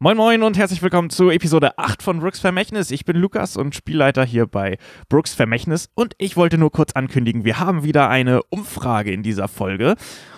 Moin Moin und herzlich willkommen zu Episode 8 von Brooks Vermächtnis. Ich bin Lukas und Spielleiter hier bei Brooks Vermächtnis und ich wollte nur kurz ankündigen, wir haben wieder eine Umfrage in dieser Folge.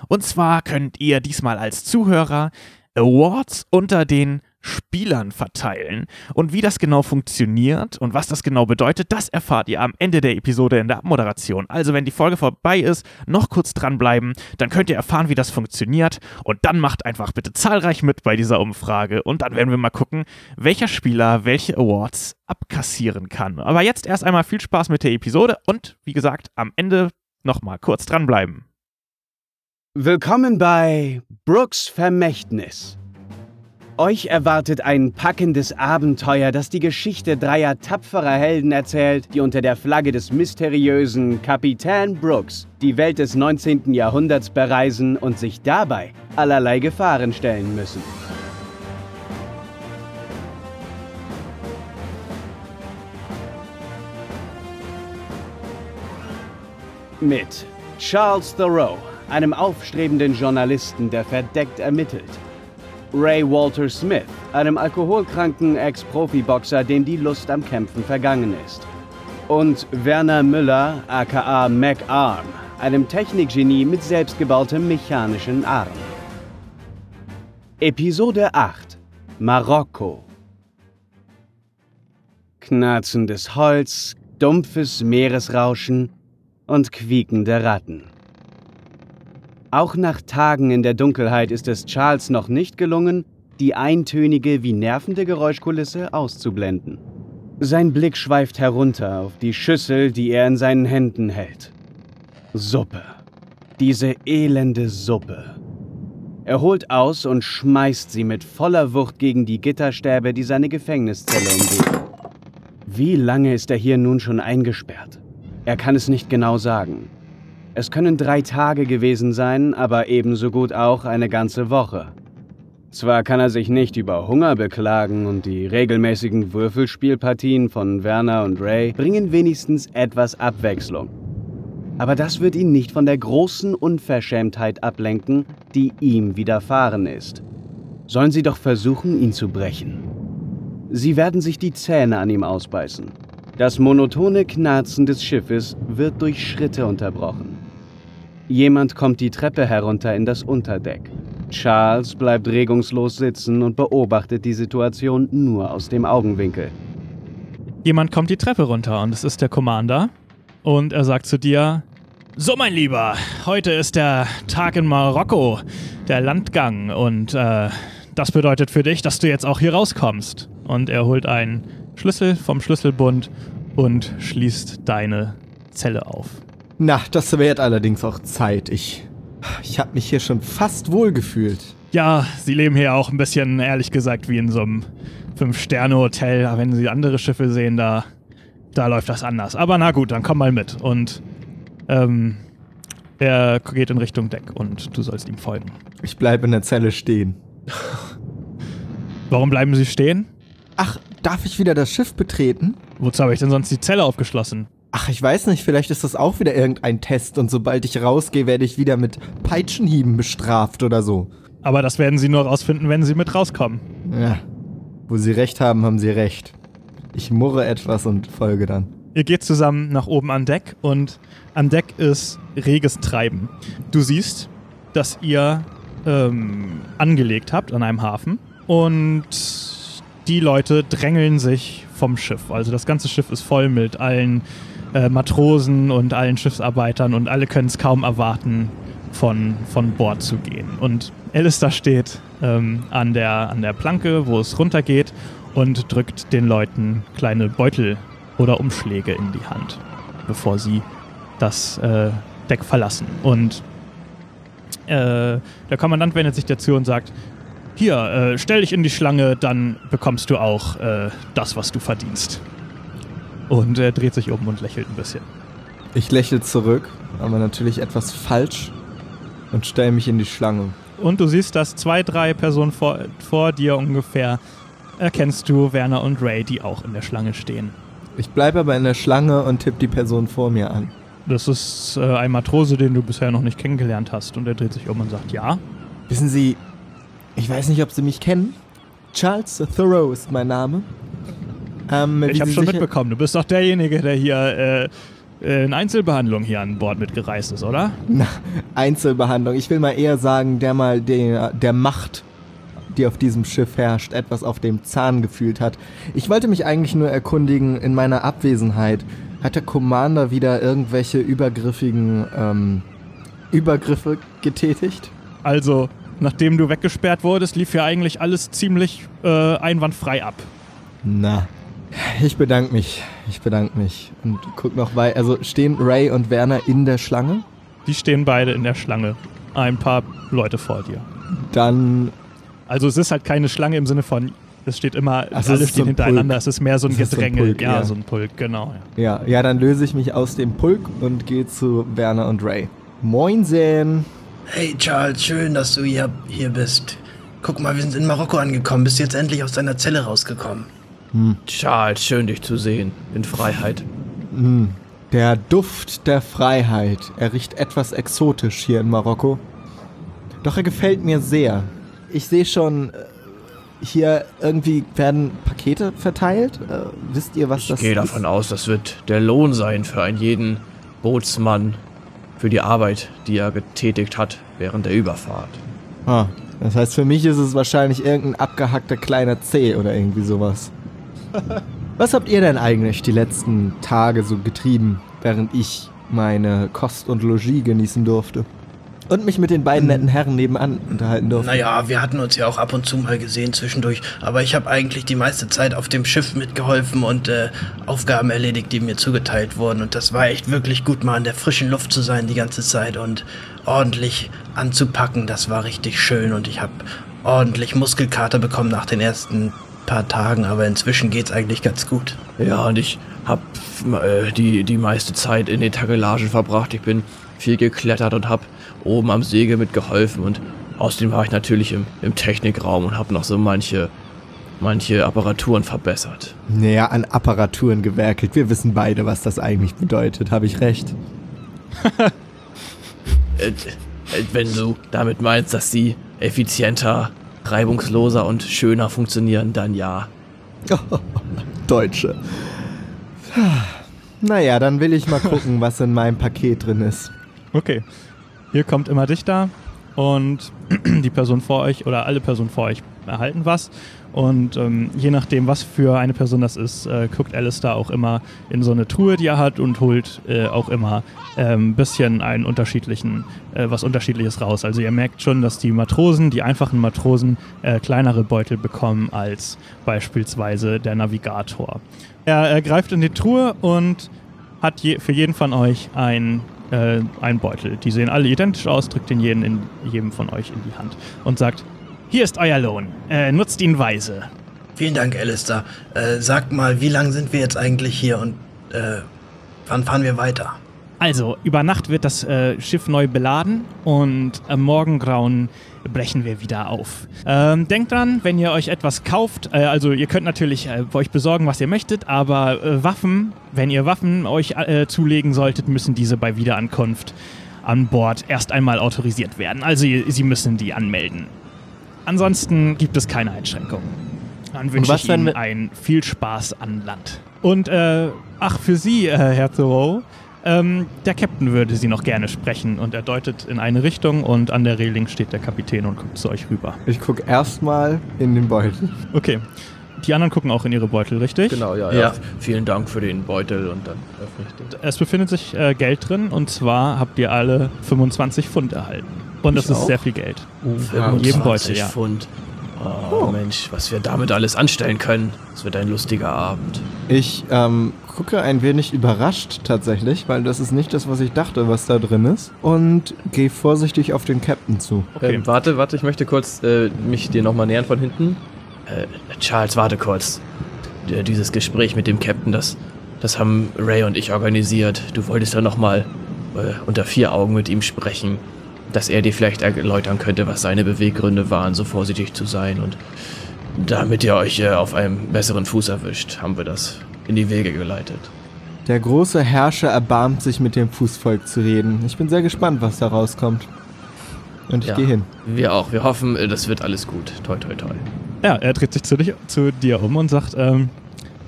Und zwar könnt ihr diesmal als Zuhörer Awards unter den Spielern verteilen. Und wie das genau funktioniert und was das genau bedeutet, das erfahrt ihr am Ende der Episode in der Abmoderation. Also wenn die Folge vorbei ist, noch kurz dranbleiben, dann könnt ihr erfahren, wie das funktioniert. Und dann macht einfach bitte zahlreich mit bei dieser Umfrage. Und dann werden wir mal gucken, welcher Spieler welche Awards abkassieren kann. Aber jetzt erst einmal viel Spaß mit der Episode und wie gesagt, am Ende nochmal kurz dranbleiben. Willkommen bei Brooks Vermächtnis. Euch erwartet ein packendes Abenteuer, das die Geschichte dreier tapferer Helden erzählt, die unter der Flagge des mysteriösen Kapitän Brooks die Welt des 19. Jahrhunderts bereisen und sich dabei allerlei Gefahren stellen müssen. Mit Charles Thoreau, einem aufstrebenden Journalisten, der verdeckt ermittelt. Ray Walter Smith, einem alkoholkranken Ex-Profiboxer, dem die Lust am Kämpfen vergangen ist. Und Werner Müller, aka MacArm, einem Technikgenie mit selbstgebautem mechanischen Arm. Episode 8 Marokko Knarzendes Holz, dumpfes Meeresrauschen und quiekende Ratten. Auch nach Tagen in der Dunkelheit ist es Charles noch nicht gelungen, die eintönige wie nervende Geräuschkulisse auszublenden. Sein Blick schweift herunter auf die Schüssel, die er in seinen Händen hält. Suppe. Diese elende Suppe. Er holt aus und schmeißt sie mit voller Wucht gegen die Gitterstäbe, die seine Gefängniszelle umgeben. Wie lange ist er hier nun schon eingesperrt? Er kann es nicht genau sagen. Es können drei Tage gewesen sein, aber ebenso gut auch eine ganze Woche. Zwar kann er sich nicht über Hunger beklagen und die regelmäßigen Würfelspielpartien von Werner und Ray bringen wenigstens etwas Abwechslung. Aber das wird ihn nicht von der großen Unverschämtheit ablenken, die ihm widerfahren ist. Sollen sie doch versuchen, ihn zu brechen. Sie werden sich die Zähne an ihm ausbeißen. Das monotone Knarzen des Schiffes wird durch Schritte unterbrochen. Jemand kommt die Treppe herunter in das Unterdeck. Charles bleibt regungslos sitzen und beobachtet die Situation nur aus dem Augenwinkel. Jemand kommt die Treppe runter und es ist der Commander. Und er sagt zu dir: So, mein Lieber, heute ist der Tag in Marokko, der Landgang. Und äh, das bedeutet für dich, dass du jetzt auch hier rauskommst. Und er holt einen Schlüssel vom Schlüsselbund und schließt deine Zelle auf. Na, das währt allerdings auch Zeit. Ich, ich habe mich hier schon fast wohl gefühlt. Ja, sie leben hier auch ein bisschen, ehrlich gesagt, wie in so einem Fünf-Sterne-Hotel. Wenn sie andere Schiffe sehen, da, da läuft das anders. Aber na gut, dann komm mal mit. Und ähm, er geht in Richtung Deck und du sollst ihm folgen. Ich bleibe in der Zelle stehen. Warum bleiben sie stehen? Ach, darf ich wieder das Schiff betreten? Wozu habe ich denn sonst die Zelle aufgeschlossen? Ach, ich weiß nicht, vielleicht ist das auch wieder irgendein Test und sobald ich rausgehe, werde ich wieder mit Peitschenhieben bestraft oder so. Aber das werden sie nur rausfinden, wenn sie mit rauskommen. Ja. Wo sie recht haben, haben sie recht. Ich murre etwas und folge dann. Ihr geht zusammen nach oben an Deck und an Deck ist reges Treiben. Du siehst, dass ihr ähm, angelegt habt an einem Hafen und die Leute drängeln sich vom Schiff. Also das ganze Schiff ist voll mit allen äh, Matrosen und allen Schiffsarbeitern und alle können es kaum erwarten, von, von Bord zu gehen. Und Alistair steht ähm, an, der, an der Planke, wo es runtergeht und drückt den Leuten kleine Beutel oder Umschläge in die Hand, bevor sie das äh, Deck verlassen. Und äh, der Kommandant wendet sich dazu und sagt, hier, äh, stell dich in die Schlange, dann bekommst du auch äh, das, was du verdienst. Und er dreht sich um und lächelt ein bisschen. Ich lächle zurück, aber natürlich etwas falsch und stelle mich in die Schlange. Und du siehst, dass zwei, drei Personen vor, vor dir ungefähr erkennst du Werner und Ray, die auch in der Schlange stehen. Ich bleibe aber in der Schlange und tippe die Person vor mir an. Das ist äh, ein Matrose, den du bisher noch nicht kennengelernt hast. Und er dreht sich um und sagt, ja. Wissen Sie, ich weiß nicht, ob Sie mich kennen, Charles Thoreau ist mein Name. Ähm, Ich habe schon mitbekommen, du bist doch derjenige, der hier äh, äh, in Einzelbehandlung hier an Bord mitgereist ist, oder? Na, Einzelbehandlung. Ich will mal eher sagen, der mal der, der Macht, die auf diesem Schiff herrscht, etwas auf dem Zahn gefühlt hat. Ich wollte mich eigentlich nur erkundigen, in meiner Abwesenheit, hat der Commander wieder irgendwelche übergriffigen ähm, Übergriffe getätigt? Also, nachdem du weggesperrt wurdest, lief ja eigentlich alles ziemlich äh, einwandfrei ab. Na. Ich bedanke mich. Ich bedanke mich. Und guck noch weiter. Also stehen Ray und Werner in der Schlange? Die stehen beide in der Schlange. Ein paar Leute vor dir. Dann Also es ist halt keine Schlange im Sinne von, es steht immer, Ach, es alle ist so stehen ein hintereinander, Pulk. es ist mehr so ein Es ist so ein Gedränge. Pulk, ja, ja. so ein Pulk, genau. Ja. Ja, ja, dann löse ich mich aus dem Pulk und gehe zu Werner und Ray. Moinsen. Hey Charles, schön, dass du hier, hier bist. Guck mal, wir sind in Marokko angekommen. Bist du jetzt endlich aus deiner Zelle rausgekommen? Charles, schön dich zu sehen. In Freiheit. Mm, Der Duft der Freiheit. Er riecht etwas exotisch hier in Marokko. Doch er gefällt mir sehr. Ich sehe schon, äh, hier irgendwie werden Pakete verteilt. Äh, wisst ihr, was Ich das gehe ist? davon aus, das wird der Lohn sein für einen jeden Bootsmann für die Arbeit, die er getätigt hat während der Überfahrt. Ah, das heißt, für mich ist es wahrscheinlich irgendein abgehackter kleiner C oder irgendwie sowas. Was habt ihr denn eigentlich die letzten Tage so getrieben, während ich meine Kost und Logis genießen durfte? Und mich mit den beiden netten Herren nebenan unterhalten durfte. Naja, wir hatten uns ja auch ab und zu mal gesehen zwischendurch. Aber ich habe eigentlich die meiste Zeit auf dem Schiff mitgeholfen und äh, Aufgaben erledigt, die mir zugeteilt wurden. Und das war echt wirklich gut, mal in der frischen Luft zu sein die ganze Zeit und ordentlich anzupacken. Das war richtig schön. Und ich habe ordentlich Muskelkater bekommen nach den ersten paar Tagen. Aber inzwischen geht's eigentlich ganz gut. Ja, und ich habe äh, die, die meiste Zeit in den Tagelagen verbracht. Ich bin viel geklettert und habe oben am Segel mitgeholfen. Und außerdem war ich natürlich im, im Technikraum und habe noch so manche, manche Apparaturen verbessert. Naja, an Apparaturen gewerkelt. Wir wissen beide, was das eigentlich bedeutet. Habe ich recht? Äh, äh, wenn du damit meinst, dass sie effizienter, reibungsloser und schöner funktionieren, dann ja. Deutsche. Naja, dann will ich mal gucken, was in meinem Paket drin ist. Okay. Ihr kommt immer dichter und die Person vor euch oder alle Personen vor euch erhalten was. Und ähm, je nachdem, was für eine Person das ist, äh, guckt Alistair auch immer in so eine Truhe, die er hat und holt äh, auch immer ein ähm, bisschen einen unterschiedlichen, äh, was Unterschiedliches raus. Also ihr merkt schon, dass die Matrosen, die einfachen Matrosen, äh, kleinere Beutel bekommen als beispielsweise der Navigator. Er, er greift in die Truhe und hat je, für jeden von euch ein, äh, ein Beutel. Die sehen alle identisch aus, drückt den jeden in, jedem von euch in die Hand und sagt, hier ist euer Lohn, äh, nutzt ihn weise. Vielen Dank, Alistair. Äh, sag mal, wie lang sind wir jetzt eigentlich hier und äh, wann fahren wir weiter? Also, über Nacht wird das äh, Schiff neu beladen und am Morgengrauen brechen wir wieder auf. Ähm, denkt dran, wenn ihr euch etwas kauft, äh, also ihr könnt natürlich äh, euch besorgen, was ihr möchtet, aber äh, Waffen, wenn ihr Waffen euch äh, zulegen solltet, müssen diese bei Wiederankunft an Bord erst einmal autorisiert werden. Also sie müssen die anmelden. Ansonsten gibt es keine Einschränkungen. Dann wünsche ich Ihnen ein viel Spaß an Land. Und äh, ach, für Sie, äh, Herr Thoreau, ähm, der Captain würde Sie noch gerne sprechen. Und er deutet in eine Richtung und an der Reling steht der Kapitän und guckt zu euch rüber. Ich gucke erstmal in den Beutel. Okay. Die anderen gucken auch in ihre Beutel, richtig? Genau, ja, Ja. ja. Vielen Dank für den Beutel und dann öffne ich den. Es befindet sich äh, Geld drin und zwar habt ihr alle 25 Pfund erhalten. Und das Ich ist auch? sehr viel Geld. In 25 jedem Beutel, ja. Pfund. Oh, Mensch, was wir damit alles anstellen können. Es wird ein lustiger Abend. Ich ähm, gucke ein wenig überrascht tatsächlich, weil das ist nicht das, was ich dachte, was da drin ist. Und gehe vorsichtig auf den Captain zu. Okay. Ähm, warte, warte, ich möchte kurz äh, mich dir nochmal nähern von hinten. Äh, Charles, warte kurz. D dieses Gespräch mit dem Captain, das, das haben Ray und ich organisiert. Du wolltest ja nochmal äh, unter vier Augen mit ihm sprechen, dass er dir vielleicht erläutern könnte, was seine Beweggründe waren, so vorsichtig zu sein. Und damit ihr euch äh, auf einem besseren Fuß erwischt, haben wir das in die Wege geleitet. Der große Herrscher erbarmt sich mit dem Fußvolk zu reden. Ich bin sehr gespannt, was da rauskommt. Und ich Ja. gehe hin. Wir auch. Wir hoffen, äh, das wird alles gut. Toi, toi, toi. Ja, er dreht sich zu, dich, zu dir um und sagt, ähm,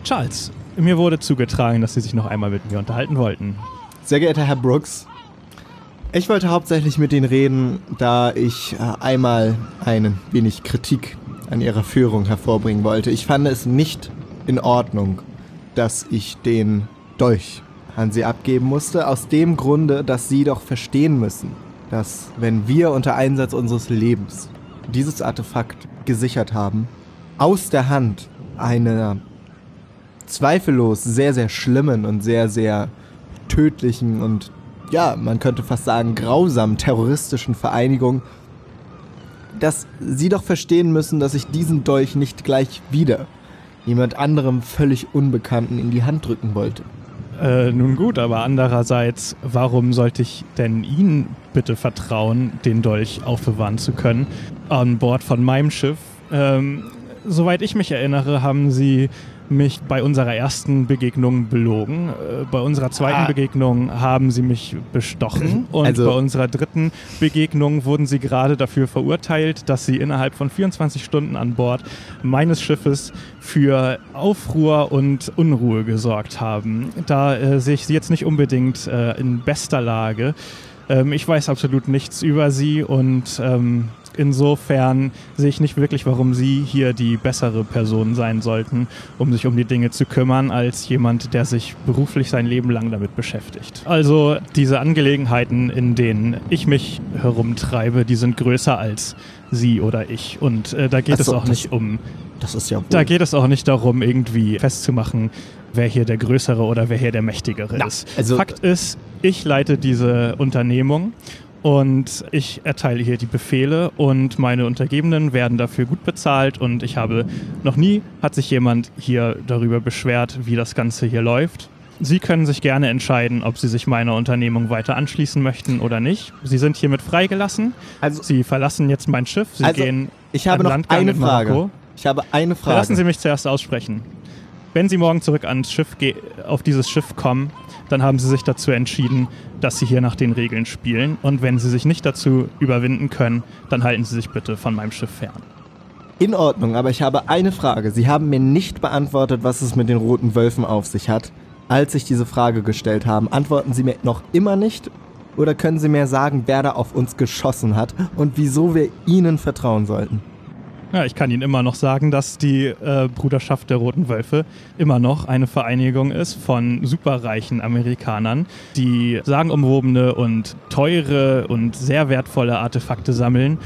Charles, mir wurde zugetragen, dass Sie sich noch einmal mit mir unterhalten wollten. Sehr geehrter Herr Brooks, ich wollte hauptsächlich mit Ihnen reden, da ich äh, einmal ein wenig Kritik an Ihrer Führung hervorbringen wollte. Ich fand es nicht in Ordnung, dass ich den Dolch an Sie abgeben musste, aus dem Grunde, dass Sie doch verstehen müssen, dass wenn wir unter Einsatz unseres Lebens dieses Artefakt gesichert haben, aus der Hand einer zweifellos sehr, sehr schlimmen und sehr, sehr tödlichen und ja, man könnte fast sagen, grausamen terroristischen Vereinigung, dass sie doch verstehen müssen, dass ich diesen Dolch nicht gleich wieder jemand anderem völlig Unbekannten in die Hand drücken wollte. Äh, nun gut, aber andererseits, warum sollte ich denn Ihnen bitte vertrauen, den Dolch aufbewahren zu können an Bord von meinem Schiff? Ähm, soweit ich mich erinnere, haben Sie mich bei unserer ersten Begegnung belogen. Äh, bei unserer zweiten Ah. Begegnung haben sie mich bestochen. Und Also- bei unserer dritten Begegnung wurden sie gerade dafür verurteilt, dass sie innerhalb von 24 Stunden an Bord meines Schiffes für Aufruhr und Unruhe gesorgt haben. Da äh, sehe ich sie jetzt nicht unbedingt äh, in bester Lage. Ähm, ich weiß absolut nichts über sie und ähm, insofern sehe ich nicht wirklich, warum sie hier die bessere Person sein sollten, um sich um die Dinge zu kümmern, als jemand, der sich beruflich sein Leben lang damit beschäftigt. Also diese Angelegenheiten, in denen ich mich herumtreibe, die sind größer als sie oder ich. Und äh, da geht Ach es so, auch das- nicht um Das ist ja wohl. da geht es auch nicht darum, irgendwie festzumachen, wer hier der Größere oder wer hier der Mächtigere Na, ist. also- Fakt ist, ich leite diese Unternehmung und ich erteile hier die Befehle und meine Untergebenen werden dafür gut bezahlt und ich habe noch nie hat sich jemand hier darüber beschwert, wie das Ganze hier läuft. Sie können sich gerne entscheiden, ob Sie sich meiner Unternehmung weiter anschließen möchten oder nicht. Sie sind hiermit freigelassen. Also, Sie verlassen jetzt mein Schiff. Sie Also, gehen ich habe an noch Landgang eine Marokko. Frage. Ich habe eine Frage. Lassen Sie mich zuerst aussprechen. Wenn Sie morgen zurück ans Schiff auf dieses Schiff kommen, dann haben Sie sich dazu entschieden, dass Sie hier nach den Regeln spielen. Und wenn Sie sich nicht dazu überwinden können, dann halten Sie sich bitte von meinem Schiff fern. In Ordnung, aber ich habe eine Frage. Sie haben mir nicht beantwortet, was es mit den roten Wölfen auf sich hat. Als ich diese Frage gestellt habe, antworten Sie mir noch immer nicht? Oder können Sie mir sagen, wer da auf uns geschossen hat und wieso wir Ihnen vertrauen sollten? Ja, ich kann Ihnen immer noch sagen, dass die äh, Bruderschaft der Roten Wölfe immer noch eine Vereinigung ist von superreichen Amerikanern, die sagenumwobene und teure und sehr wertvolle Artefakte sammeln,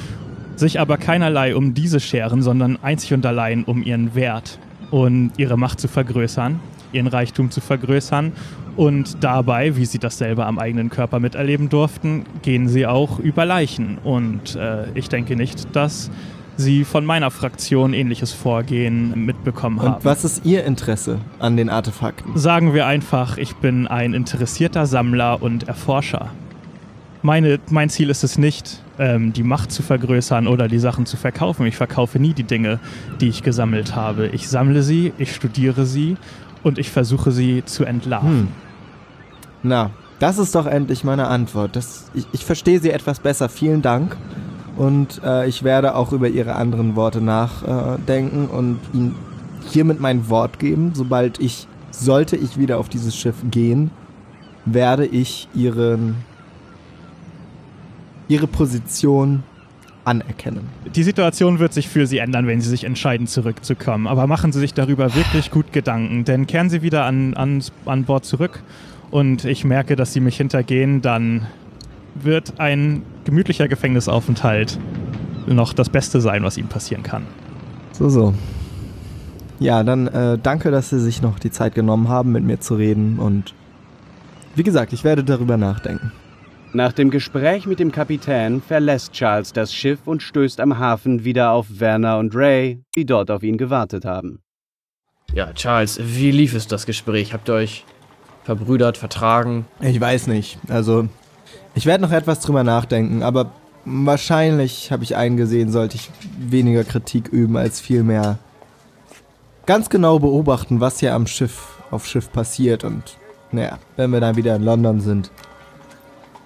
sich aber keinerlei um diese scheren, sondern einzig und allein um ihren Wert und ihre Macht zu vergrößern, ihren Reichtum zu vergrößern. Und dabei, wie sie das selber am eigenen Körper miterleben durften, gehen sie auch über Leichen. Und äh, ich denke nicht, dass sie von meiner Fraktion ähnliches Vorgehen mitbekommen haben. Und was ist Ihr Interesse an den Artefakten? Sagen wir einfach, ich bin ein interessierter Sammler und Erforscher. Meine, mein Ziel ist es nicht, ähm, die Macht zu vergrößern oder die Sachen zu verkaufen. Ich verkaufe nie die Dinge, die ich gesammelt habe. Ich sammle sie, ich studiere sie und ich versuche sie zu entlarven. Hm. Na, das ist doch endlich meine Antwort. Das, ich, ich verstehe Sie etwas besser. Vielen Dank. Und äh, ich werde auch über Ihre anderen Worte nachdenken und Ihnen hiermit mein Wort geben. Sobald ich, sollte ich wieder auf dieses Schiff gehen, werde ich Ihren, Ihre Position anerkennen. Die Situation wird sich für Sie ändern, wenn Sie sich entscheiden, zurückzukommen. Aber machen Sie sich darüber wirklich gut Gedanken, denn kehren Sie wieder an, an, an Bord zurück und ich merke, dass Sie mich hintergehen, dann wird ein gemütlicher Gefängnisaufenthalt noch das Beste sein, was Ihnen passieren kann. So, so. Ja, dann äh, danke, dass Sie sich noch die Zeit genommen haben, mit mir zu reden. Und wie gesagt, ich werde darüber nachdenken. Nach dem Gespräch mit dem Kapitän verlässt Charles das Schiff und stößt am Hafen wieder auf Werner und Ray, die dort auf ihn gewartet haben. Ja, Charles, wie lief es das Gespräch? Habt ihr euch verbrüdert, vertragen? Ich weiß nicht. Also, ich werde noch etwas drüber nachdenken, aber wahrscheinlich habe ich eingesehen, sollte ich weniger Kritik üben, als vielmehr ganz genau beobachten, was hier am Schiff, auf Schiff passiert. Und naja, wenn wir dann wieder in London sind,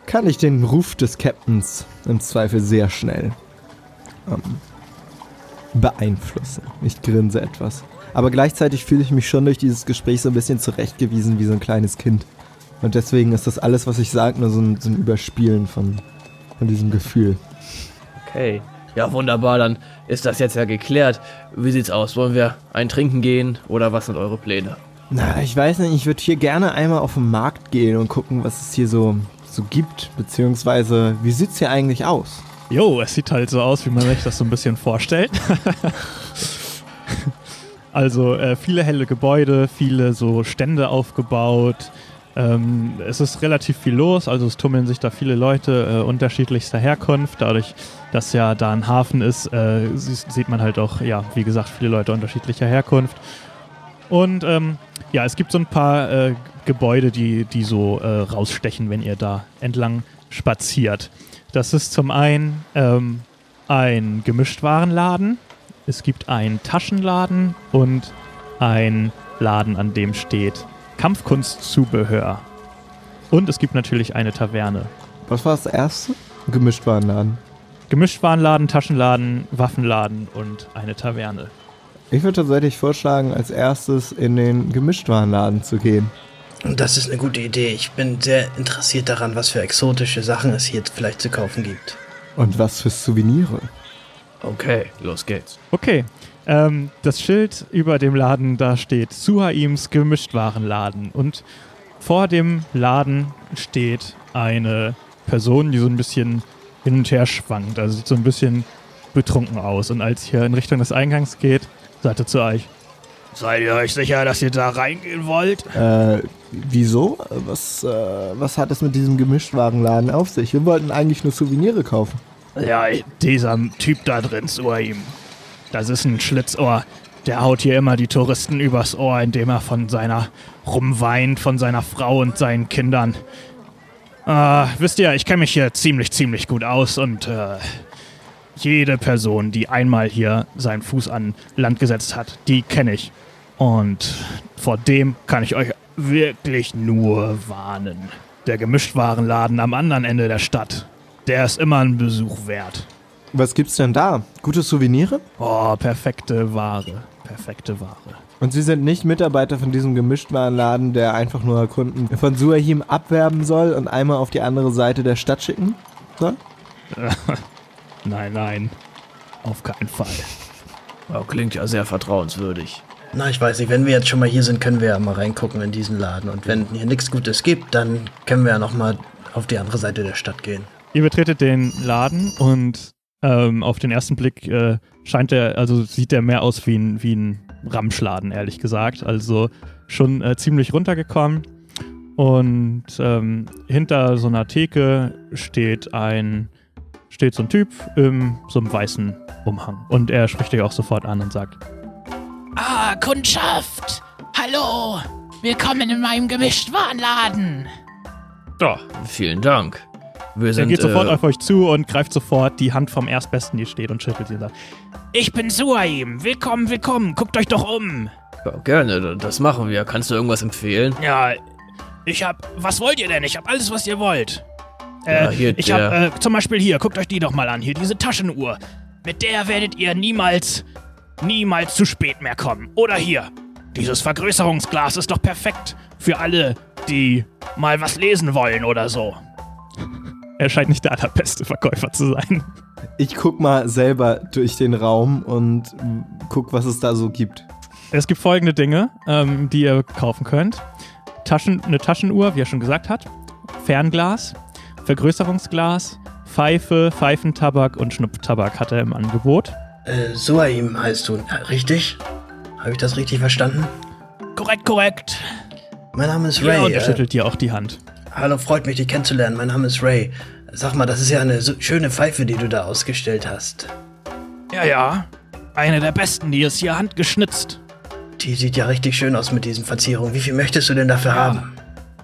kann ich den Ruf des Captains im Zweifel sehr schnell ähm, beeinflussen. Ich grinse etwas. Aber gleichzeitig fühle ich mich schon durch dieses Gespräch so ein bisschen zurechtgewiesen wie so ein kleines Kind. Und deswegen ist das alles, was ich sage, nur so ein, so ein Überspielen von, von diesem Gefühl. Okay. Ja, wunderbar, dann ist das jetzt ja geklärt. Wie sieht's aus? Wollen wir ein Trinken gehen oder was sind eure Pläne? Na, ich weiß nicht, ich würde hier gerne einmal auf den Markt gehen und gucken, was es hier so, so gibt. Beziehungsweise, wie sieht's hier eigentlich aus? Jo, es sieht halt so aus, wie man sich das so ein bisschen vorstellt. also äh, viele helle Gebäude, viele so Stände aufgebaut. Ähm, es ist relativ viel los, also es tummeln sich da viele Leute äh, unterschiedlichster Herkunft. Dadurch, dass ja da ein Hafen ist, äh, sie- sieht man halt auch, ja, wie gesagt, viele Leute unterschiedlicher Herkunft. Und ähm, ja, es gibt so ein paar äh, Gebäude, die, die so äh, rausstechen, wenn ihr da entlang spaziert. Das ist zum einen ähm, ein Gemischtwarenladen, es gibt einen Taschenladen und ein Laden, an dem steht Kampfkunstzubehör. Und es gibt natürlich eine Taverne. Was war das erste? Gemischtwarenladen. Gemischtwarenladen, Taschenladen, Waffenladen und eine Taverne. Ich würde tatsächlich vorschlagen, als erstes in den Gemischtwarenladen zu gehen. Das ist eine gute Idee. Ich bin sehr interessiert daran, was für exotische Sachen es hier vielleicht zu kaufen gibt. Und was für Souvenire. Okay, los geht's. Okay, ähm, das Schild über dem Laden, da steht Suhaims Gemischtwarenladen. Und vor dem Laden steht eine Person, die so ein bisschen hin und her schwankt. Also sieht so ein bisschen betrunken aus. Und als ihr in Richtung des Eingangs geht, sagt er zu euch: Seid ihr euch sicher, dass ihr da reingehen wollt? Äh, wieso? Was, äh, was hat es mit diesem Gemischtwarenladen auf sich? Wir wollten eigentlich nur Souvenire kaufen. Ja, dieser Typ da drin, Suhaim. Das ist ein Schlitzohr. Der haut hier immer die Touristen übers Ohr, indem er von seiner rumweint, von seiner Frau und seinen Kindern. Äh, wisst ihr, ich kenne mich hier ziemlich, ziemlich gut aus und äh, jede Person, die einmal hier seinen Fuß an Land gesetzt hat, die kenne ich. Und vor dem kann ich euch wirklich nur warnen. Der Gemischtwarenladen am anderen Ende der Stadt, der ist immer ein Besuch wert. Was gibt's denn da? Gute Souvenire? Oh, perfekte Ware. Perfekte Ware. Und Sie sind nicht Mitarbeiter von diesem Gemischtwarenladen, der einfach nur Kunden von Suahim abwerben soll und einmal auf die andere Seite der Stadt schicken soll? Nein, nein. Auf keinen Fall. Ja, klingt ja sehr vertrauenswürdig. Na, ich weiß nicht, wenn wir jetzt schon mal hier sind, können wir ja mal reingucken in diesen Laden. Und wenn hier nichts Gutes gibt, dann können wir ja noch mal auf die andere Seite der Stadt gehen. Ihr betretet den Laden und ähm, auf den ersten Blick äh, scheint der, also sieht der mehr aus wie ein, wie ein Ramschladen, ehrlich gesagt. Also schon äh, ziemlich runtergekommen. Und ähm, hinter so einer Theke steht ein, steht so ein Typ in so einem weißen Umhang. Und er spricht euch auch sofort an und sagt, Ah, Kundschaft! Hallo! Willkommen in meinem Gemischtwarenladen! Ja, vielen Dank. Wir sind, er geht sofort äh, auf euch zu und greift sofort die Hand vom Erstbesten, die steht und schüttelt sie und sagt, Ich bin Suaim! Willkommen, willkommen! Guckt euch doch um! ja, gerne, das machen wir. Kannst du irgendwas empfehlen? Ja, ich hab. Was wollt ihr denn? Ich hab alles, was ihr wollt. Äh, Ja, hier, ich der- hab, äh, zum Beispiel hier, guckt euch die doch mal an. Hier, diese Taschenuhr. Mit der werdet ihr niemals, niemals zu spät mehr kommen. Oder hier, dieses Vergrößerungsglas ist doch perfekt für alle, die mal was lesen wollen oder so. Er scheint nicht der allerbeste Verkäufer zu sein. Ich guck mal selber durch den Raum und guck, was es da so gibt. Es gibt folgende Dinge, ähm, die ihr kaufen könnt. Taschen, eine Taschenuhr, wie er schon gesagt hat. Fernglas, Vergrößerungsglas, Pfeife, Pfeifentabak und Schnupftabak hat er im Angebot. Äh, Suaim heißt du, ja, richtig? Habe ich das richtig verstanden? Korrekt, korrekt. Mein Name ist Ja, Ray. und er äh, schüttelt dir auch die Hand. Hallo, freut mich, dich kennenzulernen. Mein Name ist Ray. Sag mal, das ist ja eine so schöne Pfeife, die du da ausgestellt hast. Ja, ja. Eine der besten, die ist hier handgeschnitzt. Die sieht ja richtig schön aus mit diesen Verzierungen. Wie viel möchtest du denn dafür haben?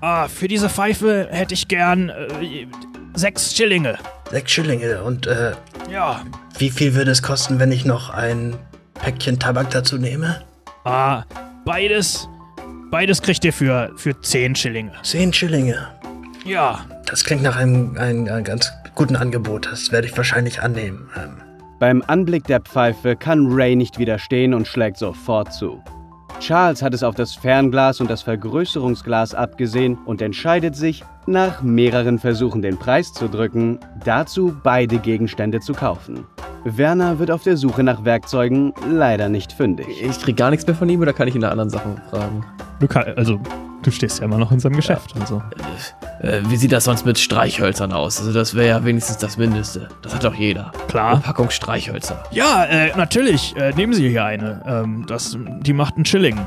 Ah, für diese Pfeife hätte ich gern äh, sechs Schillinge. Sechs Schillinge. Und äh, Ja. wie viel würde es kosten, wenn ich noch ein Päckchen Tabak dazu nehme? Ah, beides. Beides kriegt ihr für, für zehn Schillinge. Zehn Schillinge. Ja. Das klingt nach einem, einem, einem ganz guten Angebot. Das werde ich wahrscheinlich annehmen. Ähm, Beim Anblick der Pfeife kann Ray nicht widerstehen und schlägt sofort zu. Charles hat es auf das Fernglas und das Vergrößerungsglas abgesehen und entscheidet sich, nach mehreren Versuchen den Preis zu drücken, dazu beide Gegenstände zu kaufen. Werner wird auf der Suche nach Werkzeugen leider nicht fündig. Ich krieg gar nichts mehr von ihm oder kann ich ihn nach anderen Sachen fragen? Du kann, also, du stehst ja immer noch in seinem Geschäft. Also. Äh, wie sieht das sonst mit Streichhölzern aus? Also das wäre ja wenigstens das Mindeste. Das hat doch jeder. Eine Klar. Packung Streichhölzer. Ja, äh, natürlich. Äh, nehmen Sie hier eine. Ähm, das, die macht einen Schilling.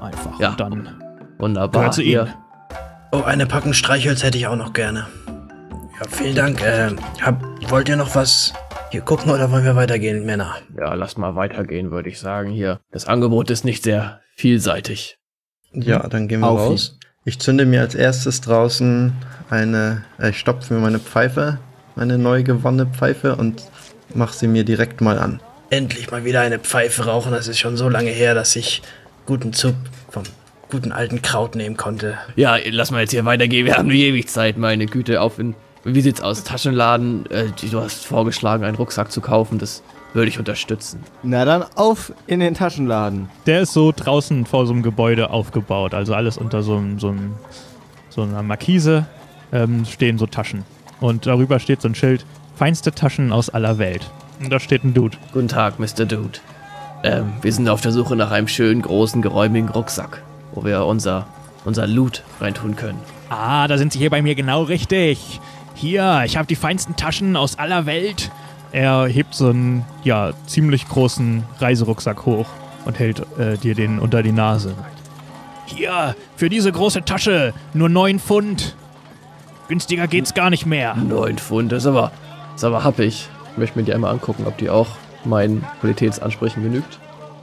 Einfach. Ja. Und dann Wunderbar. gehört zu. Ihnen. Oh, eine Packung Streichholz hätte ich auch noch gerne. Ja, vielen Dank. Äh, hab, wollt ihr noch was hier gucken oder wollen wir weitergehen, Männer? Ja, lass mal weitergehen, würde ich sagen. Hier. Das Angebot ist nicht sehr vielseitig. Ja, dann gehen wir Auf raus. Ich zünde mir als erstes draußen eine, äh, ich stopfe mir meine Pfeife, meine neu gewonnene Pfeife und mache sie mir direkt mal an. Endlich mal wieder eine Pfeife rauchen. Das ist schon so lange her, dass ich guten Zug vom guten alten Kraut nehmen konnte. Ja, lass mal jetzt hier weitergehen. Wir haben nur ewig Zeit, meine Güte. Auf in, wie sieht's aus? Taschenladen. Äh, du hast vorgeschlagen, einen Rucksack zu kaufen. Das würde ich unterstützen. Na dann auf in den Taschenladen. Der ist so draußen vor so einem Gebäude aufgebaut. Also alles unter so, einem- so, einem- so einer Markise ähm, stehen so Taschen. Und darüber steht so ein Schild: Feinste Taschen aus aller Welt. Und da steht ein Dude. Guten Tag, Mr. Dude. Ähm, wir sind auf der Suche nach einem schönen, großen, geräumigen Rucksack, wo wir unser, unser Loot reintun können. Ah, da sind Sie hier bei mir genau richtig. Hier, ich habe die feinsten Taschen aus aller Welt. Er hebt so einen, ja, ziemlich großen Reiserucksack hoch und hält äh, dir den unter die Nase. Hier, für diese große Tasche nur 9 Pfund. Günstiger geht's gar nicht mehr. Neun Pfund, das ist aber, das ist aber happig. Ich möchte mir die einmal angucken, ob die auch meinen Qualitätsansprüchen genügt.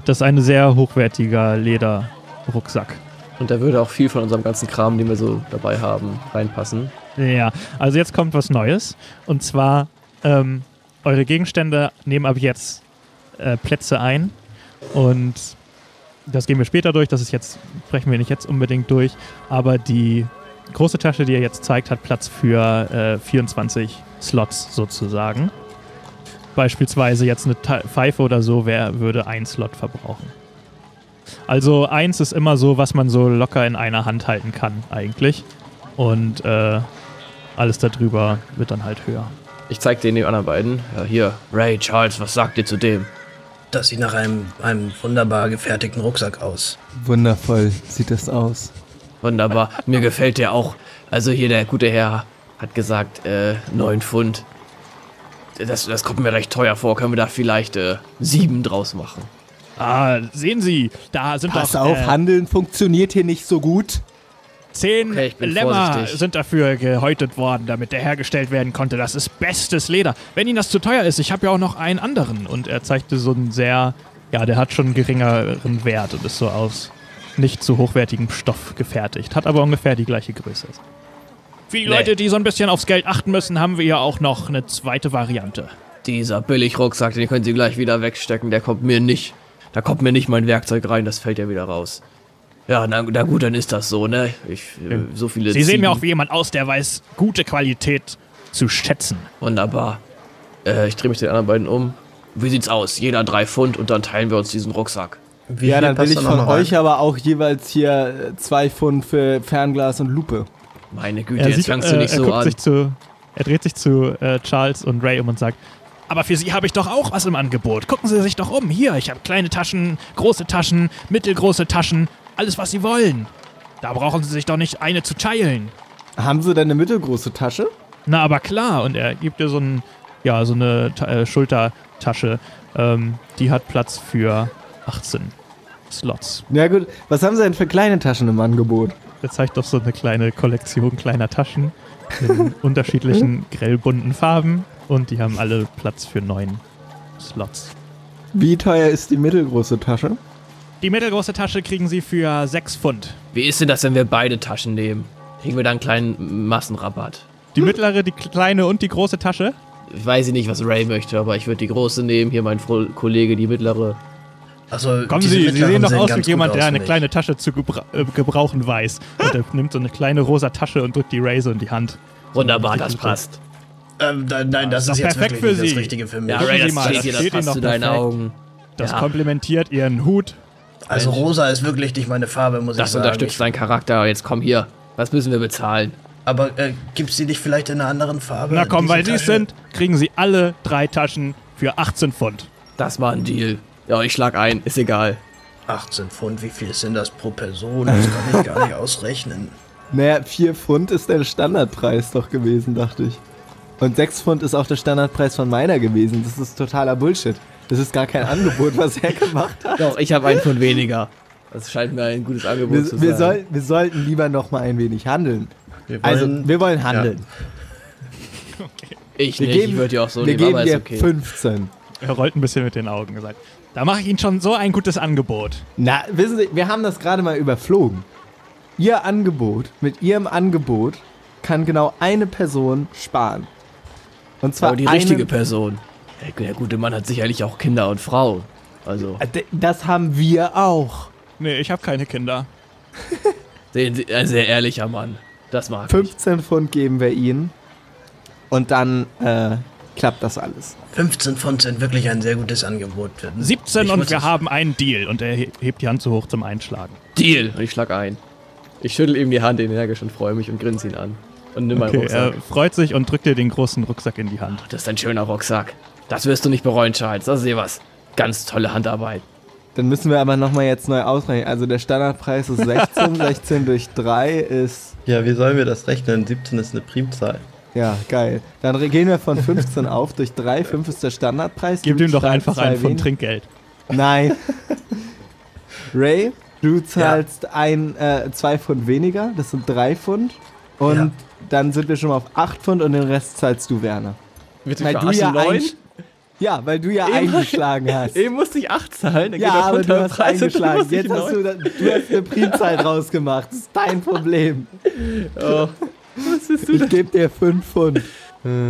Das ist ein sehr hochwertiger Lederrucksack. Und da würde auch viel von unserem ganzen Kram, den wir so dabei haben, reinpassen. Ja, also jetzt kommt was Neues. Und zwar, ähm, eure Gegenstände nehmen ab jetzt äh, Plätze ein. Und das gehen wir später durch. Das ist jetzt, sprechen wir nicht jetzt unbedingt durch. Aber die große Tasche, die ihr jetzt zeigt, hat Platz für äh, 24 Slots sozusagen. Beispielsweise jetzt eine Pfeife oder so, wer würde einen Slot verbrauchen. Also eins ist immer so, was man so locker in einer Hand halten kann eigentlich. Und äh, alles darüber wird dann halt höher. Ich zeig den den anderen beiden. Ja, hier, Ray, Charles, was sagt ihr zu dem? Das sieht nach einem, einem wunderbar gefertigten Rucksack aus. Wundervoll sieht das aus. Wunderbar. Mir gefällt der auch. Also hier der gute Herr hat gesagt, äh, 9 Pfund. Das, das kommt mir recht teuer vor. Können wir da vielleicht äh, sieben draus machen? Ah, sehen Sie, da sind Pass doch auf, äh, Handeln funktioniert hier nicht so gut. Zehn Okay, Lämmer vorsichtig. sind dafür gehäutet worden, damit der hergestellt werden konnte. Das ist bestes Leder. Wenn Ihnen das zu teuer ist, ich habe ja auch noch einen anderen. Und er zeigte so einen sehr, ja, der hat schon einen geringeren Wert und ist so aus nicht so hochwertigem Stoff gefertigt. Hat aber ungefähr die gleiche Größe. Für die Nee. Leute, die so ein bisschen aufs Geld achten müssen, haben wir ja auch noch eine zweite Variante. Dieser Billig-Rucksack, den können Sie gleich wieder wegstecken. Der kommt mir nicht. Da kommt mir nicht mein Werkzeug rein. Das fällt ja wieder raus. Ja, na, na gut, dann ist das so, ne? Ich, äh, so viele Sie sehen mir Ziegen- auch wie jemand aus, der weiß, gute Qualität zu schätzen. Wunderbar. Äh, ich drehe mich den anderen beiden um. Wie sieht's aus? Jeder drei Pfund und dann teilen wir uns diesen Rucksack. Wie ja, dann will ich von mal rein? euch aber auch jeweils hier äh, zwei Pfund für Fernglas und Lupe. Meine Güte, Er, jetzt sieht, fängst du äh, nicht er, so guckt an. sich zu, er dreht sich zu äh, Charles und Ray um und sagt, Aber für Sie habe ich doch auch was im Angebot. Gucken Sie sich doch um. Hier, ich habe kleine Taschen, große Taschen, mittelgroße Taschen, alles, was Sie wollen. Da brauchen Sie sich doch nicht eine zu teilen. Haben sie denn eine mittelgroße Tasche? na aber klar. Und er gibt dir so, ein, ja, so eine äh, Schultertasche. Ähm, die hat Platz für 18 Slots. Ja gut, was haben sie denn für kleine Taschen im Angebot? Er zeigt doch so eine kleine Kollektion kleiner Taschen in unterschiedlichen grellbunten Farben und die haben alle Platz für neun Slots. Wie teuer ist die mittelgroße Tasche? Die mittelgroße Tasche kriegen Sie für 6 Pfund. Wie ist denn das, wenn wir beide Taschen nehmen? Kriegen wir da einen kleinen Massenrabatt? Die mittlere, die kleine und die große Tasche? Ich weiß nicht, was Ray möchte, aber ich würde die große nehmen. Hier mein Fro Kollege, die mittlere. Also, Kommen Sie, Sie sehen doch aus wie jemand, der eine kleine Tasche zu gebra äh, gebrauchen weiß. Und er nimmt so eine kleine rosa Tasche und drückt die Ray so in die Hand. Wunderbar, das passt. Ähm, da, nein, das, ist ist doch jetzt perfekt für nicht Sie. das Richtige für mich. Ja, Ray, Sie das mal, das das passt zu deinen perfekt. Augen. Das Ja. komplementiert ihren Hut. Also Mensch. rosa ist wirklich nicht meine Farbe, muss Das ich sagen. unterstützt deinen Charakter. Jetzt komm hier. Was müssen wir bezahlen? Aber äh, gibt's die nicht vielleicht in einer anderen Farbe? Na komm, weil Sie es Tasche? sind, kriegen Sie alle drei Taschen für 18 Pfund. Das war ein Deal. Ja, ich schlag ein. Ist egal. 18 Pfund, wie viel sind das pro Person? Das kann ich gar nicht ausrechnen. Naja, 4 Pfund ist der Standardpreis doch gewesen, dachte ich. Und 6 Pfund ist auch der Standardpreis von meiner gewesen. Das ist totaler Bullshit. Das ist gar kein Angebot, was er gemacht hat. Doch, ich habe einen von weniger. Das scheint mir ein gutes Angebot Wir, zu wir, sein. soll, wir sollten lieber noch mal ein wenig handeln. Wir Also, wollen- wir wollen handeln. ich Wir nicht, geben, ich würde ja auch so wir nehmen, geben dir okay. 15. Er rollt ein bisschen mit den Augen und sagt, da mache ich Ihnen schon so ein gutes Angebot. Na, wissen Sie, wir haben das gerade mal überflogen. Ihr Angebot, mit Ihrem Angebot kann genau eine Person sparen. Und zwar Aber die richtige Person. Der, der gute Mann hat sicherlich auch Kinder und Frauen. Also, Äh, Das haben wir auch. Nee, ich habe keine Kinder. sehen Sie, ein sehr ehrlicher Mann. Das mag ich. 15 Pfund geben wir Ihnen. Und dann äh, klappt das alles. 15 Pfund sind wirklich ein sehr gutes Angebot. 17 Ich und wir haben einen Deal. Und er he- hebt die Hand zu hoch zum Einschlagen. Deal. Und ich schlag ein. Ich schüttel ihm die Hand energisch und freue mich und grinse ihn an. Und nimm meinen Okay, er Rucksack. freut sich und drückt dir den großen Rucksack in die Hand. Das ist ein schöner Rucksack. Das wirst du nicht bereuen, Charles. Das ist eh was. Ganz tolle Handarbeit. Dann müssen wir aber nochmal jetzt neu ausrechnen. Also der Standardpreis ist 16. 16 durch 3 ist. Ja, wie sollen wir das rechnen? 17 ist eine Primzahl. Ja, geil. Dann gehen wir von 15 auf durch 3. 5 ist der Standardpreis. Gib Du ihm doch einfach einen von. Trinkgeld. Nein. Ray, du zahlst ein, äh, zwei Pfund weniger, das sind drei Pfund. Und Ja. dann sind wir schon mal auf acht Pfund und den Rest zahlst du, Werner. Willst Weil du ja eigentlich, ja, weil du ja Eben- eingeschlagen hast. Eben musste ich 8 zahlen. Dann Ja, geht er aber du hast Preis eingeschlagen. ich Jetzt hast du, du hast eine Primzahl draus gemacht. Das ist dein Problem. Oh. Was bist du Ich gebe dir fünf Pfund.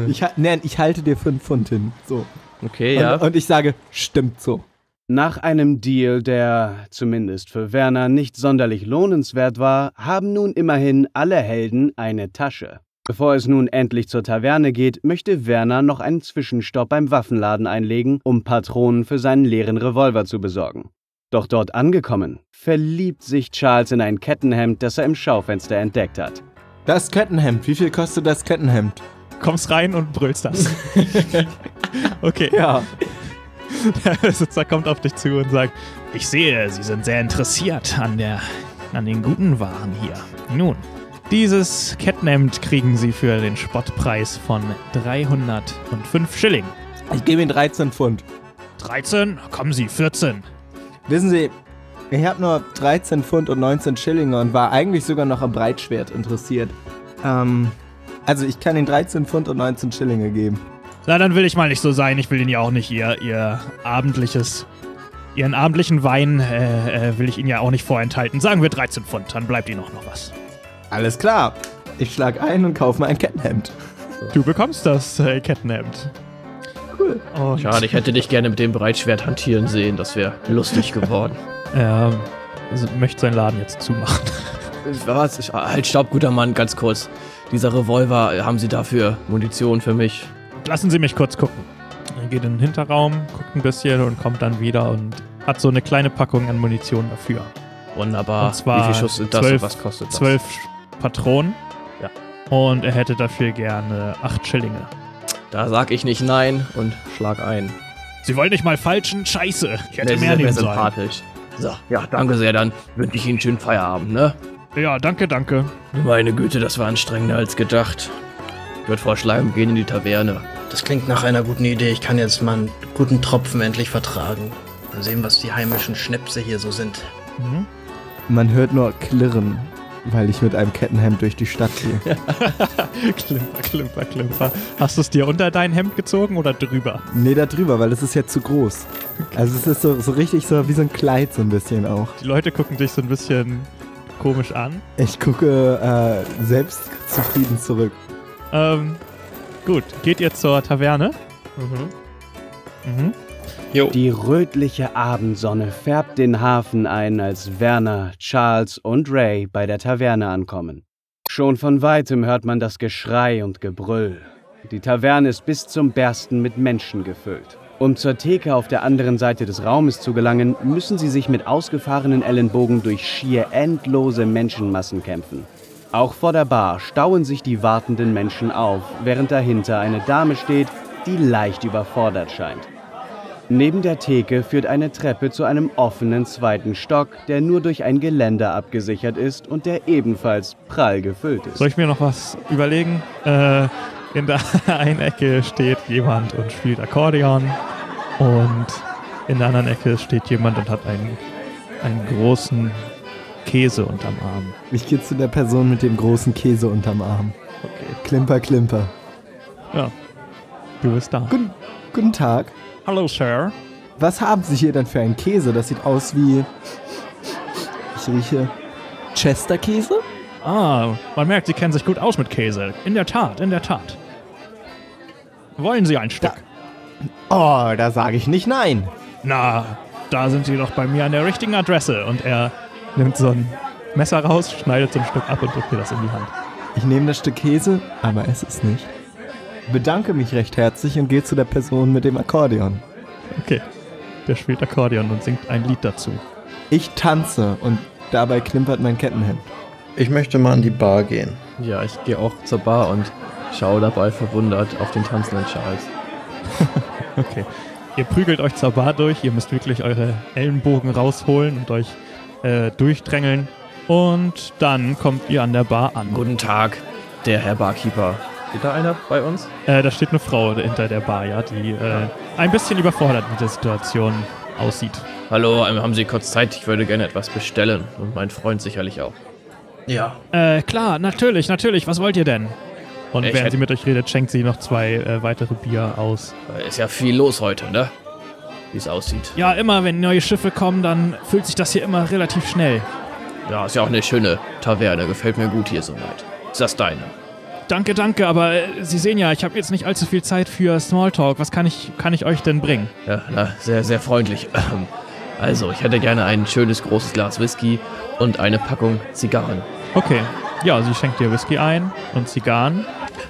Ich, ha- nein, ich halte dir fünf Pfund hin. So. Okay, ja. Und, und ich sage, stimmt so. Nach einem Deal, der zumindest für Werner nicht sonderlich lohnenswert war, haben nun immerhin alle Helden eine Tasche. Bevor es nun endlich zur Taverne geht, möchte Werner noch einen Zwischenstopp beim Waffenladen einlegen, um Patronen für seinen leeren Revolver zu besorgen. Doch dort angekommen, verliebt sich Charles in ein Kettenhemd, das er im Schaufenster entdeckt hat. Das Kettenhemd. Wie viel kostet das Kettenhemd? Kommst rein und brüllst das. okay, Ja. der Besitzer kommt auf dich zu und sagt, Ich sehe, Sie sind sehr interessiert an, der, an den guten Waren hier. Nun, dieses Kettenhemd kriegen Sie für den Spottpreis von 305 Schilling. Ich gebe ihm 13 Pfund. 13, kommen Sie, 14. Wissen Sie, ich habe nur 13 Pfund und 19 Schillinge und war eigentlich sogar noch am Breitschwert interessiert. Ähm, also ich kann Ihnen 13 Pfund und 19 Schillinge geben. Na, dann will ich mal nicht so sein. Ich will Ihnen ja auch nicht Ihr, ihr abendliches, Ihren abendlichen Wein äh, äh, will ich Ihnen ja auch nicht vorenthalten. Sagen wir 13 Pfund, dann bleibt Ihnen auch noch was. Alles klar. Ich schlag ein und kaufe mir ein Kettenhemd. Du bekommst das äh, Kettenhemd. Cool. Und, Schade, ich hätte dich gerne mit dem Breitschwert hantieren sehen. Das wäre lustig geworden. Er also möchte seinen Laden jetzt zumachen. Was? Ich, halt, stopp, guter Mann, ganz kurz. Dieser Revolver, äh, haben Sie dafür Munition für mich? Lassen Sie mich kurz gucken. Er geht in den Hinterraum, guckt ein bisschen und kommt dann wieder und hat so eine kleine Packung an Munition dafür. Wunderbar. Und zwar Wie viel Schuss sind das zwölf- und was kostet das? Zwölf Patronen. Ja. Und er hätte dafür gerne acht Schillinge. Da sag ich nicht nein und schlag ein. Sie wollen nicht mal falschen? Scheiße. Ich hätte Nee, Sie mehr nehmen sollen. sympathisch. So, ja, danke sehr. Dann wünsche ich Ihnen einen schönen Feierabend, ne? Ja, danke, danke. Meine Güte, das war anstrengender als gedacht. Ich würde vorschlagen, wir gehen in die Taverne. Das klingt nach einer guten Idee. Ich kann jetzt mal einen guten Tropfen endlich vertragen. Mal sehen, was die heimischen Schnäpse hier so sind. Mhm. Man hört nur Klirren, weil ich mit einem Kettenhemd durch die Stadt gehe. klimper, klimper, klimper. Hast du es dir unter dein Hemd gezogen oder drüber? nee, da drüber, weil es ist ja zu groß. Also es ist so, so richtig so wie so ein Kleid so ein bisschen auch. Die Leute gucken dich so ein bisschen komisch an. Ich gucke äh, selbstzufrieden zurück. Ähm, gut, geht ihr zur Taverne? Mhm. Jo. Die rötliche Abendsonne färbt den Hafen ein, als Werner, Charles und Ray bei der Taverne ankommen. Schon von weitem hört man das Geschrei und Gebrüll. Die Taverne ist bis zum Bersten mit Menschen gefüllt. Um zur Theke auf der anderen Seite des Raumes zu gelangen, müssen sie sich mit ausgefahrenen Ellenbogen durch schier endlose Menschenmassen kämpfen. Auch vor der Bar stauen sich die wartenden Menschen auf, während dahinter eine Dame steht, die leicht überfordert scheint. Neben der Theke führt eine Treppe zu einem offenen zweiten Stock, der nur durch ein Geländer abgesichert ist und der ebenfalls prall gefüllt ist. Soll ich mir noch was überlegen? Äh, in der einen Ecke steht jemand und spielt Akkordeon und in der anderen Ecke steht jemand und hat einen, einen großen Käse unterm Arm. Ich gehe zu der Person mit dem großen Käse unterm Arm. Okay. Klimper, klimper. Ja. Du bist da. Guten, guten Tag. Hallo, Sir. Was haben Sie hier denn für einen Käse? Das sieht aus wie. Ich rieche. Chester-Käse? Ah, man merkt, Sie kennen sich gut aus mit Käse. In der Tat, in der Tat. Wollen Sie ein Stück? Oh, da sage ich nicht nein. Na, da sind Sie doch bei mir an der richtigen Adresse. Und er nimmt so ein Messer raus, schneidet so ein Stück ab und drückt dir das in die Hand. Ich nehme das Stück Käse, aber es nicht. Bedanke mich recht herzlich und gehe zu der Person mit dem Akkordeon. Okay. Der spielt Akkordeon und singt ein Lied dazu. Ich tanze und dabei klimpert mein Kettenhemd. Ich möchte mal an die Bar gehen. Ja, ich gehe auch zur Bar und schaue dabei verwundert auf den tanzenden Charles. Okay. Ihr prügelt euch zur Bar durch, ihr müsst wirklich eure Ellenbogen rausholen und euch äh, durchdrängeln. Und dann kommt ihr an der Bar an. Guten Tag, der Herr Barkeeper. Steht da einer bei uns? Äh, da steht eine Frau hinter der Bar, ja, die äh, ein bisschen überfordert mit der Situation aussieht. Hallo, haben Sie kurz Zeit? Ich würde gerne etwas bestellen. Und mein Freund sicherlich auch. Ja, Äh, klar, natürlich, natürlich. Was wollt ihr denn? Und Ich während sie mit euch redet, schenkt sie noch zwei äh, weitere Bier aus. Äh, Ist ja viel los heute, ne? Wie es aussieht. Ja, immer wenn neue Schiffe kommen, dann fühlt sich das hier immer relativ schnell. Ja, ist ja auch eine schöne Taverne. Gefällt mir gut hier soweit. Ist das deine? Danke, danke, aber äh, Sie sehen ja, ich habe jetzt nicht allzu viel Zeit für Smalltalk. Was kann ich, kann ich euch denn bringen? Ja, na, sehr, sehr freundlich. Ähm, Also, ich hätte gerne ein schönes großes Glas Whisky und eine Packung Zigarren. Okay. Ja, sie schenkt dir Whisky ein und Zigarren.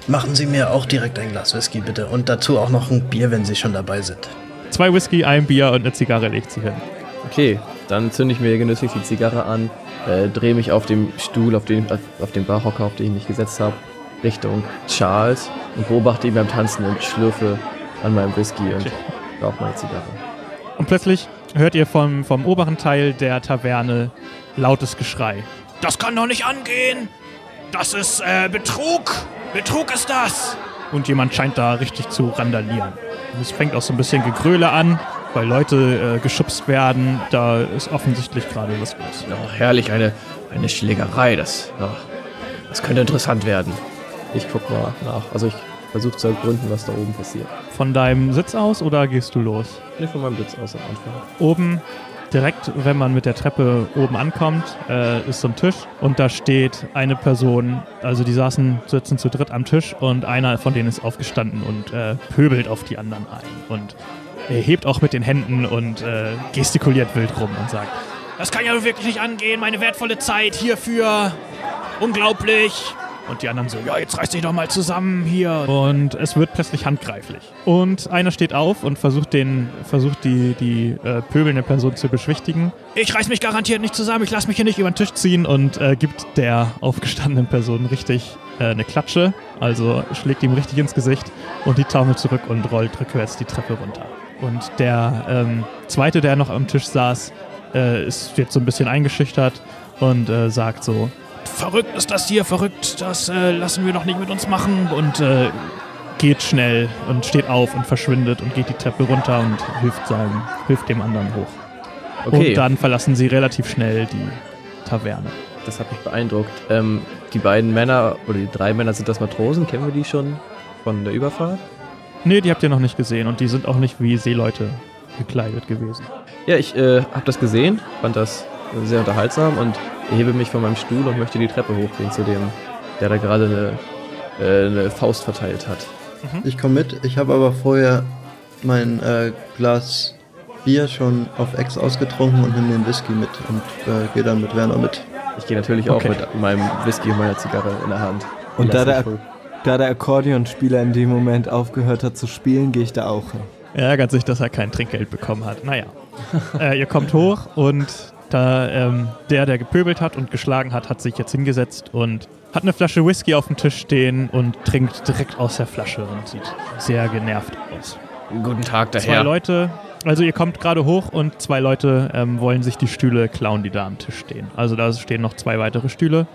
machen Sie mir auch direkt ein Glas Whisky bitte und dazu auch noch ein Bier, wenn Sie schon dabei sind. Zwei Whisky, ein Bier und eine Zigarre legt sie hin. Okay, dann zünde ich mir genüsslich die Zigarre an, äh, drehe mich auf dem Stuhl, auf den, auf, auf den Barhocker, auf den ich mich gesetzt habe, Richtung Charles und beobachte ihn beim Tanzen und schlürfe an meinem Whisky und rauche meine Zigarre. Und plötzlich hört ihr vom, vom oberen Teil der Taverne lautes Geschrei. Das kann doch nicht angehen. Das ist äh, Betrug. Betrug ist das. Und jemand scheint da richtig zu randalieren. Und es fängt auch so ein bisschen Gegröle an, weil Leute äh, geschubst werden. Da ist offensichtlich gerade was los. Ja, herrlich, eine, eine Schlägerei, das, ja, das könnte interessant werden. Ich guck mal nach. Also ich versuche zu ergründen, was da oben passiert. Von deinem Sitz aus oder gehst du los? Nicht von meinem Blitz aus am Anfang. Oben, direkt, wenn man mit der Treppe oben ankommt, äh, ist so ein Tisch und da steht eine Person, also die saßen, sitzen zu dritt am Tisch und einer von denen ist aufgestanden und äh, pöbelt auf die anderen ein und er hebt auch mit den Händen und äh, gestikuliert wild rum und sagt, Das kann ja wirklich nicht angehen. Meine wertvolle Zeit hierfür. Unglaublich. Und die anderen so, ja, jetzt reiß dich doch mal zusammen hier. Und es wird plötzlich handgreiflich. Und einer steht auf und versucht den, versucht die, die äh, pöbelnde Person zu beschwichtigen. Ich reiß mich garantiert nicht zusammen. Ich lass mich hier nicht Über den Tisch ziehen und äh, gibt der aufgestandenen Person richtig äh, eine Klatsche. Also schlägt ihm richtig ins Gesicht und die taumelt zurück und rollt rückwärts die Treppe runter. Und der ähm, zweite, der noch am Tisch saß, äh, ist jetzt so ein bisschen eingeschüchtert und äh, sagt so, Verrückt ist das hier, verrückt. Das äh, lassen wir doch nicht mit uns machen. und äh, geht schnell und steht auf und verschwindet und geht die Treppe runter und hilft seinem, hilft dem anderen hoch. Okay, Und dann verlassen sie relativ schnell die Taverne. das hat mich beeindruckt. Ähm, die beiden Männer, oder die drei Männer, sind das Matrosen? Kennen wir die schon von der Überfahrt? Nee, die habt ihr noch nicht gesehen und die sind auch nicht wie Seeleute gekleidet gewesen. Ja, ich äh, habe das gesehen, fand das sehr unterhaltsam und erhebe mich von meinem Stuhl und möchte die Treppe hochgehen zu dem, der da gerade eine, äh, eine Faust verteilt hat. Ich komme mit. Ich habe aber vorher mein äh, Glas Bier schon auf Ex ausgetrunken und nehme den Whisky mit und äh, gehe dann mit Werner mit. Ich gehe natürlich Okay. auch mit meinem Whisky und meiner Zigarre in der Hand. Und da der. Da der Akkordeonspieler in dem Moment aufgehört hat zu spielen, gehe ich da auch hin. Er ärgert sich, dass er kein Trinkgeld bekommen hat. Naja. äh, ihr kommt hoch und da ähm, der, der gepöbelt hat und geschlagen hat, hat sich jetzt hingesetzt und hat eine Flasche Whisky auf dem Tisch stehen und trinkt direkt aus der Flasche und sieht sehr genervt aus. Guten Tag, der Zwei. Leute, also ihr kommt gerade hoch und zwei Leute ähm, wollen sich die Stühle klauen, die da am Tisch stehen. Also da stehen noch zwei weitere Stühle,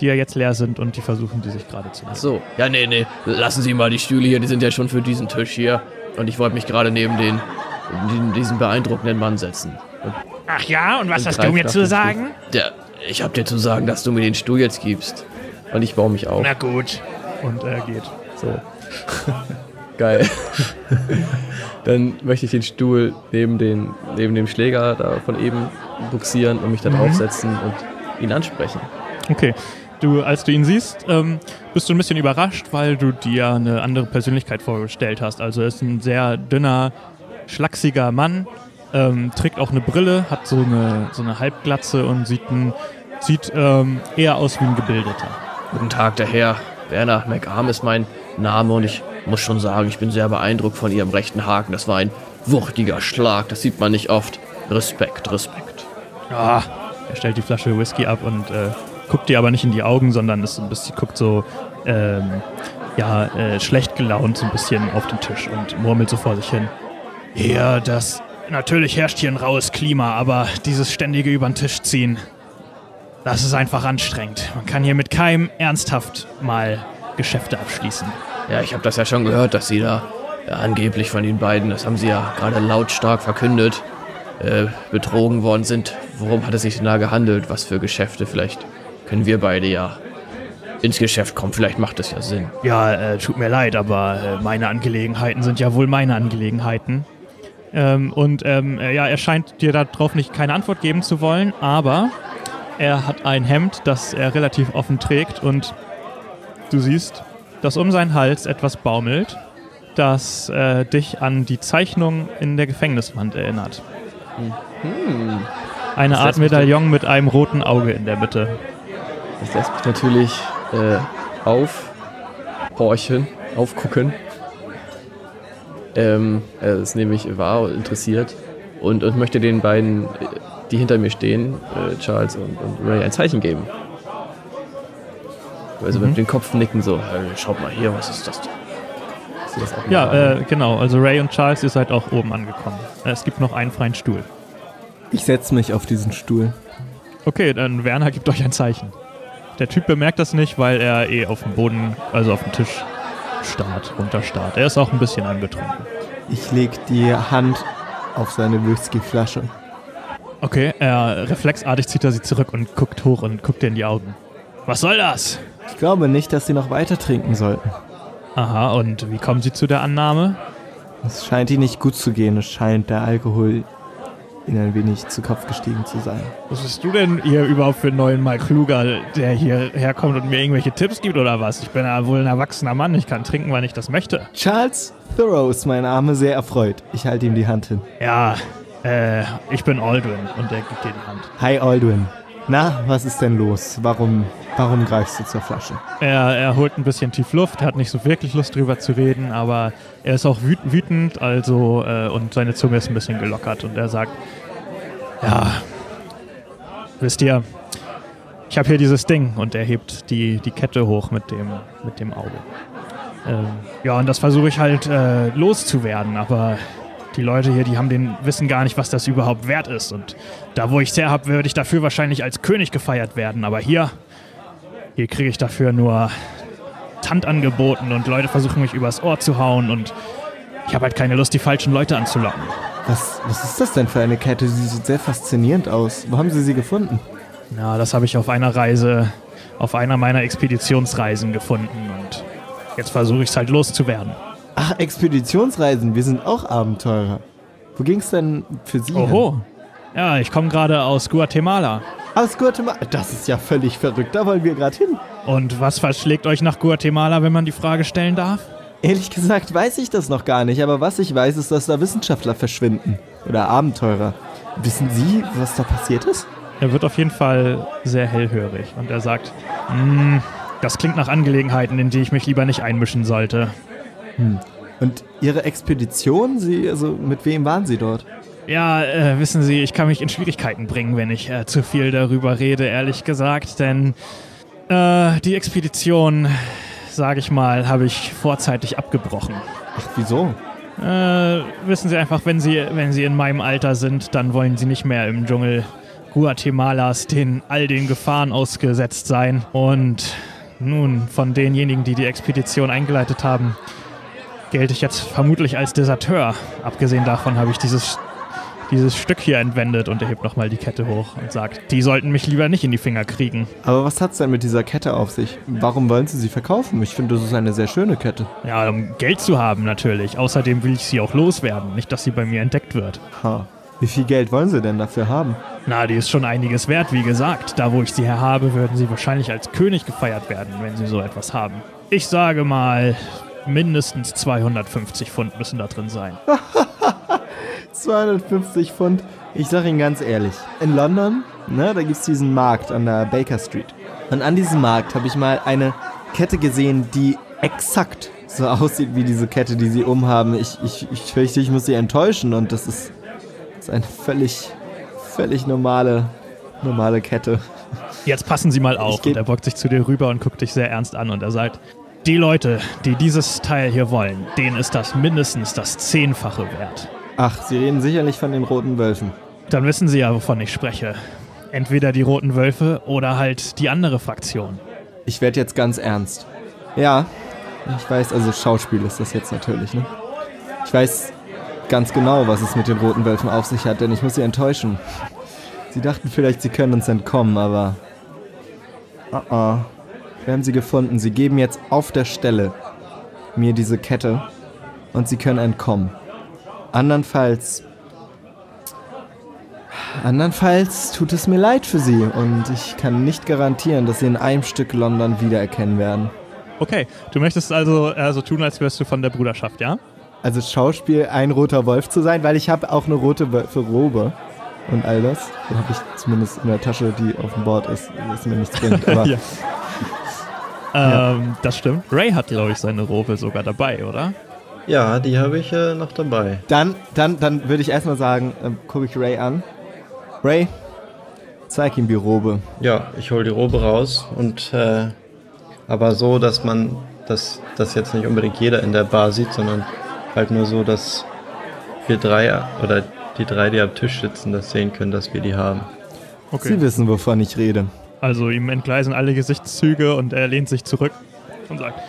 die ja jetzt leer sind und die versuchen die sich gerade zu nehmen. Ach so. Ja, nee, nee. Lassen Sie mal die Stühle hier, die sind ja schon für diesen Tisch hier. Und ich wollte mich gerade neben den, diesen beeindruckenden Mann setzen. Ach ja, und was Und hast du mir zu sagen? der, ich hab dir zu sagen, dass du mir den Stuhl jetzt gibst. Und ich baue mich auf. Na gut. Und er geht. So. Geil. Dann möchte ich den Stuhl neben, den, neben dem Schläger da von eben buxieren und mich da draufsetzen und ihn ansprechen. Okay. Du, als du ihn siehst, ähm, bist du ein bisschen überrascht, weil du dir eine andere Persönlichkeit vorgestellt hast. Also er ist ein sehr dünner, schlachsiger Mann, ähm, trägt auch eine Brille, hat so eine, so eine Halbglatze und sieht, ein, sieht ähm, eher aus wie ein Gebildeter. Guten Tag, der Herr. Werner McArm ist mein Name und ich muss schon sagen, ich bin sehr beeindruckt von Ihrem rechten Haken. Das war ein wuchtiger Schlag, das sieht man nicht oft. Respekt, Respekt. Ah, er stellt die Flasche Whisky ab und äh, guckt dir aber nicht in die Augen, sondern ist ein bisschen, guckt so ähm, ja, äh, schlecht gelaunt so ein bisschen auf den Tisch und murmelt so vor sich hin. Ja, das. Natürlich herrscht hier ein raues Klima, aber dieses ständige über den Tisch ziehen, das ist einfach anstrengend. Man kann hier mit keinem ernsthaft mal Geschäfte abschließen. Ja, ich habe das ja schon gehört, dass Sie da äh, angeblich von den beiden, das haben Sie ja gerade lautstark verkündet, äh, betrogen worden sind. Worum hat es sich denn da gehandelt? Was für Geschäfte? Vielleicht können wir beide ja ins Geschäft kommen. Vielleicht macht das ja Sinn. Ja, äh, tut mir leid, aber äh, meine Angelegenheiten sind ja wohl meine Angelegenheiten. Ähm, und ähm, äh, ja, er scheint dir darauf nicht keine Antwort geben zu wollen, aber er hat ein Hemd, das er relativ offen trägt und du siehst, dass um seinen Hals etwas baumelt, das äh, dich an die Zeichnung in der Gefängniswand erinnert. Eine Das Art Medaillon mit einem roten Auge in der Mitte. Das lässt mich natürlich äh, aufhorchen, aufgucken. Ähm, er ist nämlich wahr und interessiert und, und möchte den beiden, äh, die hinter mir stehen, äh, Charles und, und Ray, ein Zeichen geben. Also mit dem Kopf nicken so, hey, schaut mal hier, was ist das denn? Das Ja, äh, genau. Also Ray und Charles, ihr seid auch oben angekommen. Äh, Es gibt noch einen freien Stuhl. Ich setze mich auf diesen Stuhl. Okay, dann Werner gibt euch ein Zeichen. Der Typ bemerkt das nicht, weil er eh auf dem Boden, also auf dem Tisch starrt, runterstarrt. Er ist auch ein bisschen angetrunken. Ich leg die Hand auf seine Whiskyflasche. Okay, er reflexartig zieht er sie zurück und guckt hoch und guckt dir in die Augen. Was soll das? Ich glaube nicht, dass sie noch weiter trinken sollten. Aha, und wie kommen sie zu der Annahme? Es scheint ihnen nicht gut zu gehen. Es scheint der Alkohol ihnen ein wenig zu Kopf gestiegen zu sein. Was bist du denn hier überhaupt für einen neuen Mike Kluger, der hier herkommt und mir irgendwelche Tipps gibt oder was? Ich bin ja wohl ein erwachsener Mann, ich kann trinken, wann ich das möchte. Charles Thoreau ist mein Arme sehr erfreut. Ich halte ihm die Hand hin. Ja, äh, ich bin Aldrin und er gibt dir die Hand. Hi Aldwin. Na, was ist denn los? Warum, warum greifst du zur Flasche? Er, er holt ein bisschen tief Luft, hat nicht so wirklich Lust drüber zu reden, aber er ist auch wüt wütend, also äh, und seine Zunge ist ein bisschen gelockert und er sagt, ja, wisst ihr, ich habe hier dieses Ding und er hebt die, die Kette hoch mit dem, mit dem Auge. Ähm, ja, und das versuche ich halt äh, loszuwerden, aber die Leute hier, die haben den wissen gar nicht, was das überhaupt wert ist und da, wo ich es her habe, würde ich dafür wahrscheinlich als König gefeiert werden, aber hier hier kriege ich dafür nur Tant angeboten und Leute versuchen mich übers Ohr zu hauen und ich habe halt keine Lust, die falschen Leute anzulocken. Was, was ist das denn für eine Kette? Sie sieht sehr faszinierend aus. Wo haben Sie sie gefunden? Ja, das habe ich auf einer Reise, auf einer meiner Expeditionsreisen gefunden und jetzt versuche ich es halt loszuwerden. Ach, Expeditionsreisen. Wir sind auch Abenteurer. Wo ging's denn für Sie? hin? Oho. Ja, ich komme gerade aus Guatemala. Aus Guatemala. Das ist ja völlig verrückt. Da wollen wir gerade hin. Und was verschlägt euch nach Guatemala, wenn man die Frage stellen darf? Ehrlich gesagt weiß ich das noch gar nicht, aber was ich weiß, ist, dass da Wissenschaftler verschwinden. Oder Abenteurer. Wissen Sie, was da passiert ist? Er wird auf jeden Fall sehr hellhörig und er sagt, "Hm, Das klingt nach Angelegenheiten, in die ich mich lieber nicht einmischen sollte. Und Ihre Expedition, Sie, also mit wem waren Sie dort? Ja, äh, wissen Sie, ich kann mich in Schwierigkeiten bringen, wenn ich äh, zu viel darüber rede, ehrlich gesagt, denn äh, die Expedition, sage ich mal, habe ich vorzeitig abgebrochen. Ach, wieso? Äh, wissen Sie einfach, wenn Sie, wenn Sie in meinem Alter sind, dann wollen Sie nicht mehr im Dschungel Guatemalas den all den Gefahren ausgesetzt sein. Und nun, von denjenigen, die die Expedition eingeleitet haben, gelte ich jetzt vermutlich als Deserteur. Abgesehen davon habe ich dieses, dieses Stück hier entwendet und er hebt nochmal die Kette hoch und sagt, die sollten mich lieber nicht in die Finger kriegen. Aber was hat's denn mit dieser Kette auf sich? Warum wollen Sie sie verkaufen? Ich finde, das ist eine sehr schöne Kette. Ja, um Geld zu haben natürlich. Außerdem will ich sie auch loswerden, nicht, dass sie bei mir entdeckt wird. Ha. Wie viel Geld wollen Sie denn dafür haben? Na, die ist schon einiges wert, wie gesagt. Da, wo ich sie her habe, würden sie wahrscheinlich als König gefeiert werden, wenn sie so etwas haben. Ich sage mal, mindestens 250 Pfund müssen da drin sein. 250 Pfund. Ich sag Ihnen ganz ehrlich, in London, ne, da gibt's diesen Markt an der Baker Street. Und an diesem Markt habe ich mal eine Kette gesehen, die exakt so aussieht wie diese Kette, die Sie umhaben. Ich, ich, ich fürchte, ich muss Sie enttäuschen und das ist, das ist eine völlig, völlig normale, normale Kette. Jetzt passen Sie mal auf. Und er beugt sich zu dir rüber und guckt dich sehr ernst an und er sagt, die Leute, die dieses Teil hier wollen, denen ist das mindestens das Zehnfache wert. Ach, Sie reden sicherlich von den roten Wölfen. Dann wissen Sie ja, wovon ich spreche. Entweder die Roten Wölfe oder halt die andere Fraktion. Ich werde jetzt ganz ernst. Ja, ich weiß, also Schauspiel ist das jetzt natürlich, ne? Ich weiß ganz genau, was es mit den roten Wölfen auf sich hat, denn ich muss sie enttäuschen. Sie dachten vielleicht, sie können uns entkommen, aber. Ah, ah. Wir haben sie gefunden. Sie geben jetzt auf der Stelle mir diese Kette und sie können entkommen. Andernfalls. Andernfalls tut es mir leid für sie und ich kann nicht garantieren, dass sie in einem Stück London wiedererkennen werden. Okay, du möchtest also so tun, als wärst du von der Bruderschaft, ja? Also Schauspiel, ein roter Wolf zu sein, weil ich habe auch eine rote Wölfe-Robe und all das. So habe ich zumindest in der Tasche, die auf dem Board ist, was mir nichts bringt. Aber Ja. Ähm, das stimmt. Ray hat, glaube ich, seine Robe sogar dabei, oder? Ja, die habe ich äh, noch dabei. dann, dann, dann würde ich erstmal sagen, ähm, gucke ich Ray an. Ray, zeig ihm die Robe. Ja, ich hole die Robe raus und äh, aber so, dass man dass das jetzt nicht unbedingt jeder in der Bar sieht, sondern halt nur so, dass wir drei oder die drei, die am Tisch sitzen, das sehen können, dass wir die haben. Sie wissen, wovon ich rede. Also ihm entgleisen alle Gesichtszüge und er lehnt sich zurück und sagt,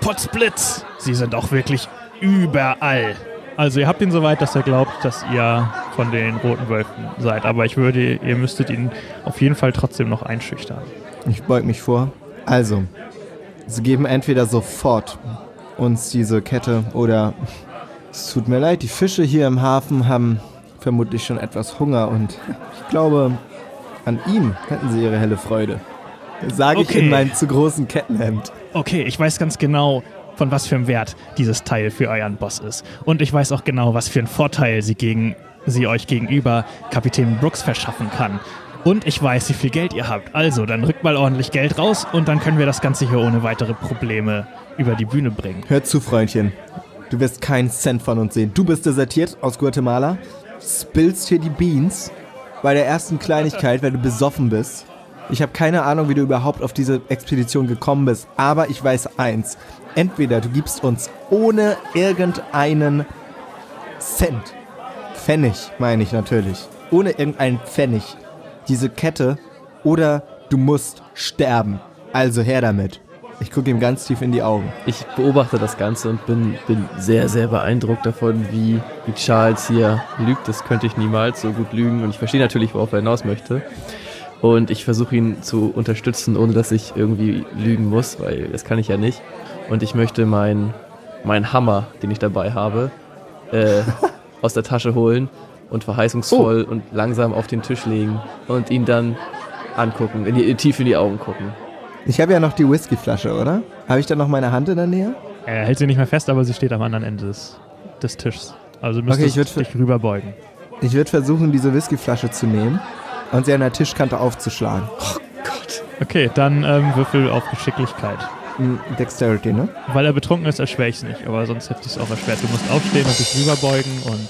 Potzblitz, Sie sind auch wirklich überall. Also ihr habt ihn so weit, dass er glaubt, dass ihr von den Roten Wölfen seid. Aber ich würde, ihr müsstet ihn auf jeden Fall trotzdem noch einschüchtern. Ich beug mich vor. Also, sie geben entweder sofort uns diese Kette oder es tut mir leid, die Fische hier im Hafen haben vermutlich schon etwas Hunger und ich glaube, an ihm hätten sie ihre helle Freude. Sage ich Okay. in meinem zu großen Kettenhemd. Okay, ich weiß ganz genau, von was für einem Wert dieses Teil für euren Boss ist. Und ich weiß auch genau, was für einen Vorteil sie, gegen, sie euch gegenüber Kapitän Brooks verschaffen kann. Und ich weiß, wie viel Geld ihr habt. Also, dann rückt mal ordentlich Geld raus und dann können wir das Ganze hier ohne weitere Probleme über die Bühne bringen. Hör zu, Freundchen. Du wirst keinen Cent von uns sehen. Du bist desertiert aus Guatemala, spillst hier die Beans bei der ersten Kleinigkeit, weil du besoffen bist. Ich habe keine Ahnung, wie du überhaupt auf diese Expedition gekommen bist, aber ich weiß eins. Entweder du gibst uns ohne irgendeinen Cent, Pfennig meine ich natürlich, ohne irgendeinen Pfennig, diese Kette, oder du musst sterben. Also her damit. Ich gucke ihm ganz tief in die Augen. Ich beobachte das Ganze und bin, bin sehr, sehr beeindruckt davon, wie, wie Charles hier lügt. Das könnte ich niemals so gut lügen. Und ich verstehe natürlich, worauf er hinaus möchte. Und ich versuche ihn zu unterstützen, ohne dass ich irgendwie lügen muss, weil das kann ich ja nicht. Und ich möchte meinen mein Hammer, den ich dabei habe, äh, aus der Tasche holen und verheißungsvoll und langsam auf den Tisch legen und ihn dann angucken, in die, tief in die Augen gucken. Ich habe ja noch die Whiskyflasche, oder? Habe ich da noch meine Hand in der Nähe? Er hält sie nicht mehr fest, aber sie steht am anderen Ende des, des Tischs. Also du Okay, ich müsstest dich rüberbeugen. Ich würde versuchen, diese Whiskyflasche zu nehmen und sie an der Tischkante aufzuschlagen. Okay, dann ähm, würfel auf Geschicklichkeit. Hm, Dexterity, ne? Weil er betrunken ist, erschwere ich es nicht, aber sonst hätte ich es auch erschwert. Du musst aufstehen und dich rüberbeugen und.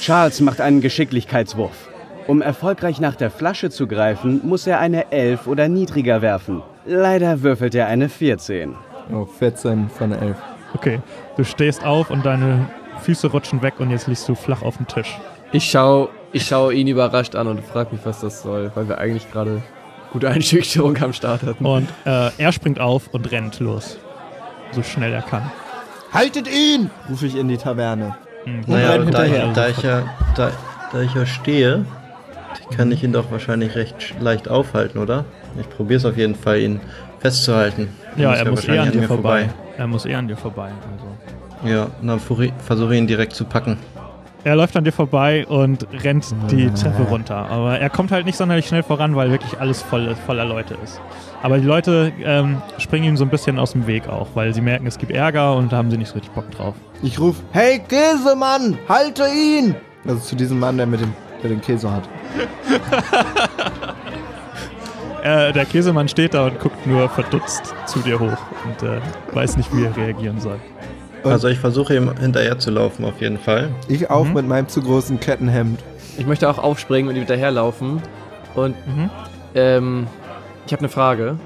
Charles macht einen Geschicklichkeitswurf. Um erfolgreich nach der Flasche zu greifen, muss er eine 11 oder niedriger werfen. Leider würfelt er eine 14. Oh, 14 von 11. Okay, du stehst auf und deine Füße rutschen weg und jetzt liegst du flach auf dem Tisch. Ich schaue ich schau ihn überrascht an und frage mich, was das soll, weil wir eigentlich gerade gute Einschüchterung am Start hatten. Und äh, er springt auf und rennt los. So schnell er kann. Haltet ihn! rufe ich in die Taverne. Mhm. Naja, renn da ich, hinterher. da, ich ja, da, da ich ja stehe, kann ich ihn doch wahrscheinlich recht leicht aufhalten, oder? Ich probiere es auf jeden Fall, ihn festzuhalten. Ja, er muss eh wahrscheinlich an dir vorbei. Er muss eh an dir vorbei. Also. Ja, und dann versuche ich ihn direkt zu packen. Er läuft an dir vorbei und rennt die Treppe runter. Aber er kommt halt nicht sonderlich schnell voran, weil wirklich alles voll, voller Leute ist. Aber die Leute ähm, springen ihm so ein bisschen aus dem Weg auch, weil sie merken, es gibt Ärger und da haben sie nicht so richtig Bock drauf. Ich rufe, hey Käsemann, halte ihn! Also zu diesem Mann, der mit dem, der den Käse hat. Äh, der Käsemann steht da und guckt nur verdutzt zu dir hoch und äh, weiß nicht, wie er reagieren soll. Also ich versuche ihm hinterher zu laufen, auf jeden Fall. Ich auch Mhm. mit meinem zu großen Kettenhemd. Ich möchte auch aufspringen und ihm hinterherlaufen. Und Mhm. ähm, ich habe eine Frage. Und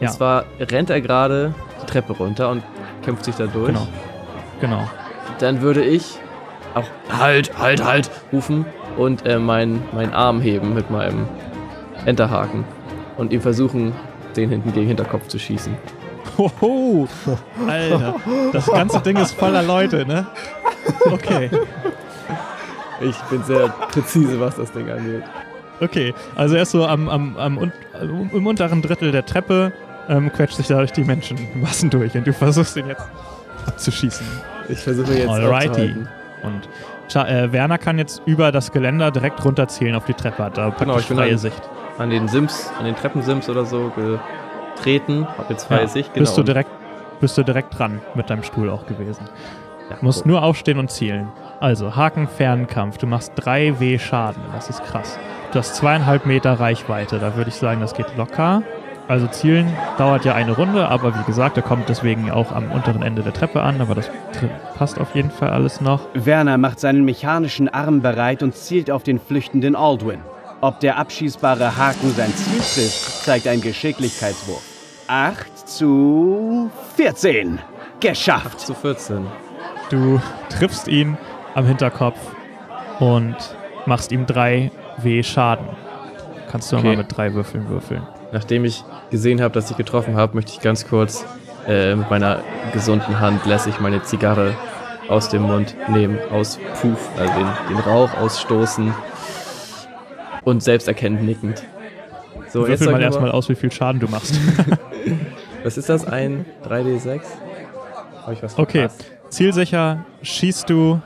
Ja. zwar rennt er gerade die Treppe runter und kämpft sich da durch. Genau. Genau. Dann würde ich auch halt, halt, halt rufen und äh, meinen meinen Arm heben mit meinem Enterhaken und ihm versuchen, den hinten gegen Hinterkopf zu schießen. Hoho! Alter, das ganze Ding ist voller Leute, ne? Okay. Ich bin sehr präzise, was das Ding angeht. Okay, also er ist so am, am, am äh, im unteren Drittel der Treppe, ähm, quetscht sich dadurch die Menschenmassen durch und du versuchst ihn jetzt abzuschießen. Ich versuche jetzt Alrighty. Und Cha äh, Werner kann jetzt über das Geländer direkt runterzielen auf die Treppe, hat da praktisch Genau, ich bin freie Sicht. An den Sims, an den Treppensims oder so getreten. Hab jetzt freie Ja, Sicht, genau. bist, du direkt, bist du direkt dran mit deinem Stuhl auch gewesen. ja, Du musst nur aufstehen und zielen. Also, Haken, Fernkampf. Du machst 3 W Schaden. Das ist krass. Du hast zweieinhalb Meter Reichweite. Da würde ich sagen, das geht locker. Also zielen dauert ja eine Runde, aber wie gesagt, er kommt deswegen auch am unteren Ende der Treppe an, aber das tr- passt auf jeden Fall alles noch. Werner macht seinen mechanischen Arm bereit und zielt auf den flüchtenden Aldwin. Ob der abschießbare Haken sein Ziel trifft, zeigt ein Geschicklichkeitswurf. 8 zu 14. Geschafft. zu 14. Du triffst ihn am Hinterkopf und machst ihm 3 W Schaden. Kannst du Okay. mal mit drei Würfeln würfeln. Nachdem ich gesehen habe, dass ich getroffen habe, möchte ich ganz kurz äh, mit meiner gesunden Hand lässig meine Zigarre aus dem Mund nehmen, aus Puff, also den, den Rauch ausstoßen und selbsterkennend nickend. So, Würfel sag mal mir erstmal aus, wie viel Schaden du machst. Was ist das? Ein 3D6? Habe ich was Okay, verpasst? zielsicher schießt du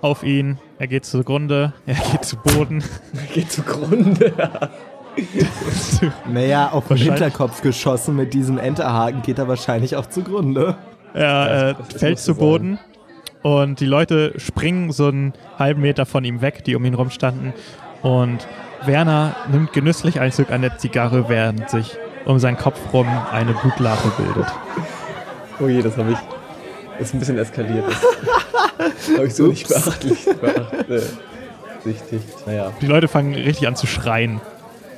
auf ihn. Er geht zugrunde, er geht zu Boden. Geht zugrunde. Naja, auf den Hinterkopf geschossen mit diesem Enterhaken geht er wahrscheinlich auch zugrunde. Er äh, das- fällt zu Boden und die Leute springen so einen halben Meter von ihm weg, die um ihn rumstanden. Und Werner nimmt genüsslich einen Zug an der Zigarre, während sich um seinen Kopf rum eine Blutlache bildet. Oh je, das habe ich. Das ist ein bisschen eskaliert. Das habe ich so nicht beachtlich beachtet. Naja, Die Leute fangen richtig an zu schreien.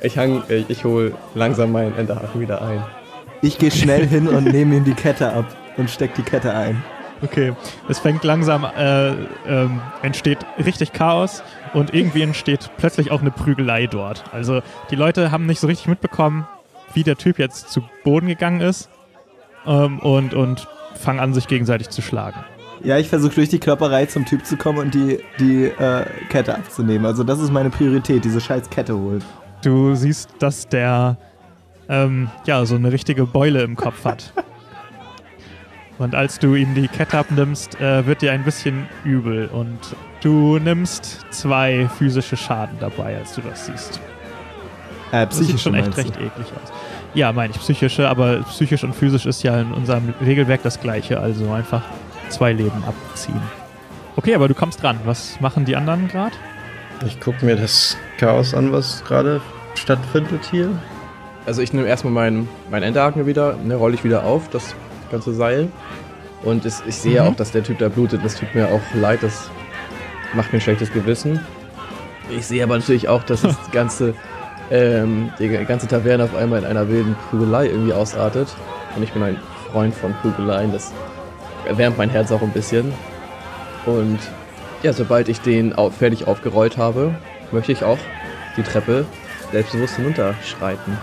ich hang, ich, ich hole langsam meinen Enterhaken wieder ein. Ich gehe schnell hin und nehme ihm die Kette ab und steck die Kette ein. Okay, es fängt langsam, äh, ähm, entsteht richtig Chaos und irgendwie entsteht plötzlich auch eine Prügelei dort. Also die Leute haben nicht so richtig mitbekommen, wie der Typ jetzt zu Boden gegangen ist ähm, und, und fangen an, sich gegenseitig zu schlagen. Ja, ich versuche durch die Klopperei zum Typ zu kommen und die, die äh, Kette abzunehmen. Also das ist meine Priorität, diese scheiß Kette holen. Du siehst, dass der ähm, ja so eine richtige Beule im Kopf hat. Und als du ihm die Kette abnimmst, äh, wird dir ein bisschen übel und du nimmst zwei physische Schaden dabei, als du das siehst. Äh, Das sieht psychisch schon echt recht eklig aus. Ja, meine ich psychische, aber psychisch und physisch ist ja in unserem Regelwerk das gleiche, also einfach zwei Leben abziehen. Okay, aber du kommst dran. Was machen die anderen gerade? Ich gucke mir das Chaos an, was gerade stattfindet hier. also ich nehme erstmal meinen mein Enterhaken wieder, ne, rolle ich wieder auf, das ganze Seil. Und es, ich sehe Mhm. auch, dass der Typ da blutet. Das tut mir auch leid, das macht mir ein schlechtes Gewissen. Ich sehe aber natürlich auch, dass das ganze, ähm, die ganze Taverne auf einmal in einer wilden Prügelei irgendwie ausartet. Und ich bin ein Freund von Prügeleien, das erwärmt mein Herz auch ein bisschen. Und ja, sobald ich den fertig aufgerollt habe, möchte ich auch die Treppe selbstbewusst hinunterschreiten.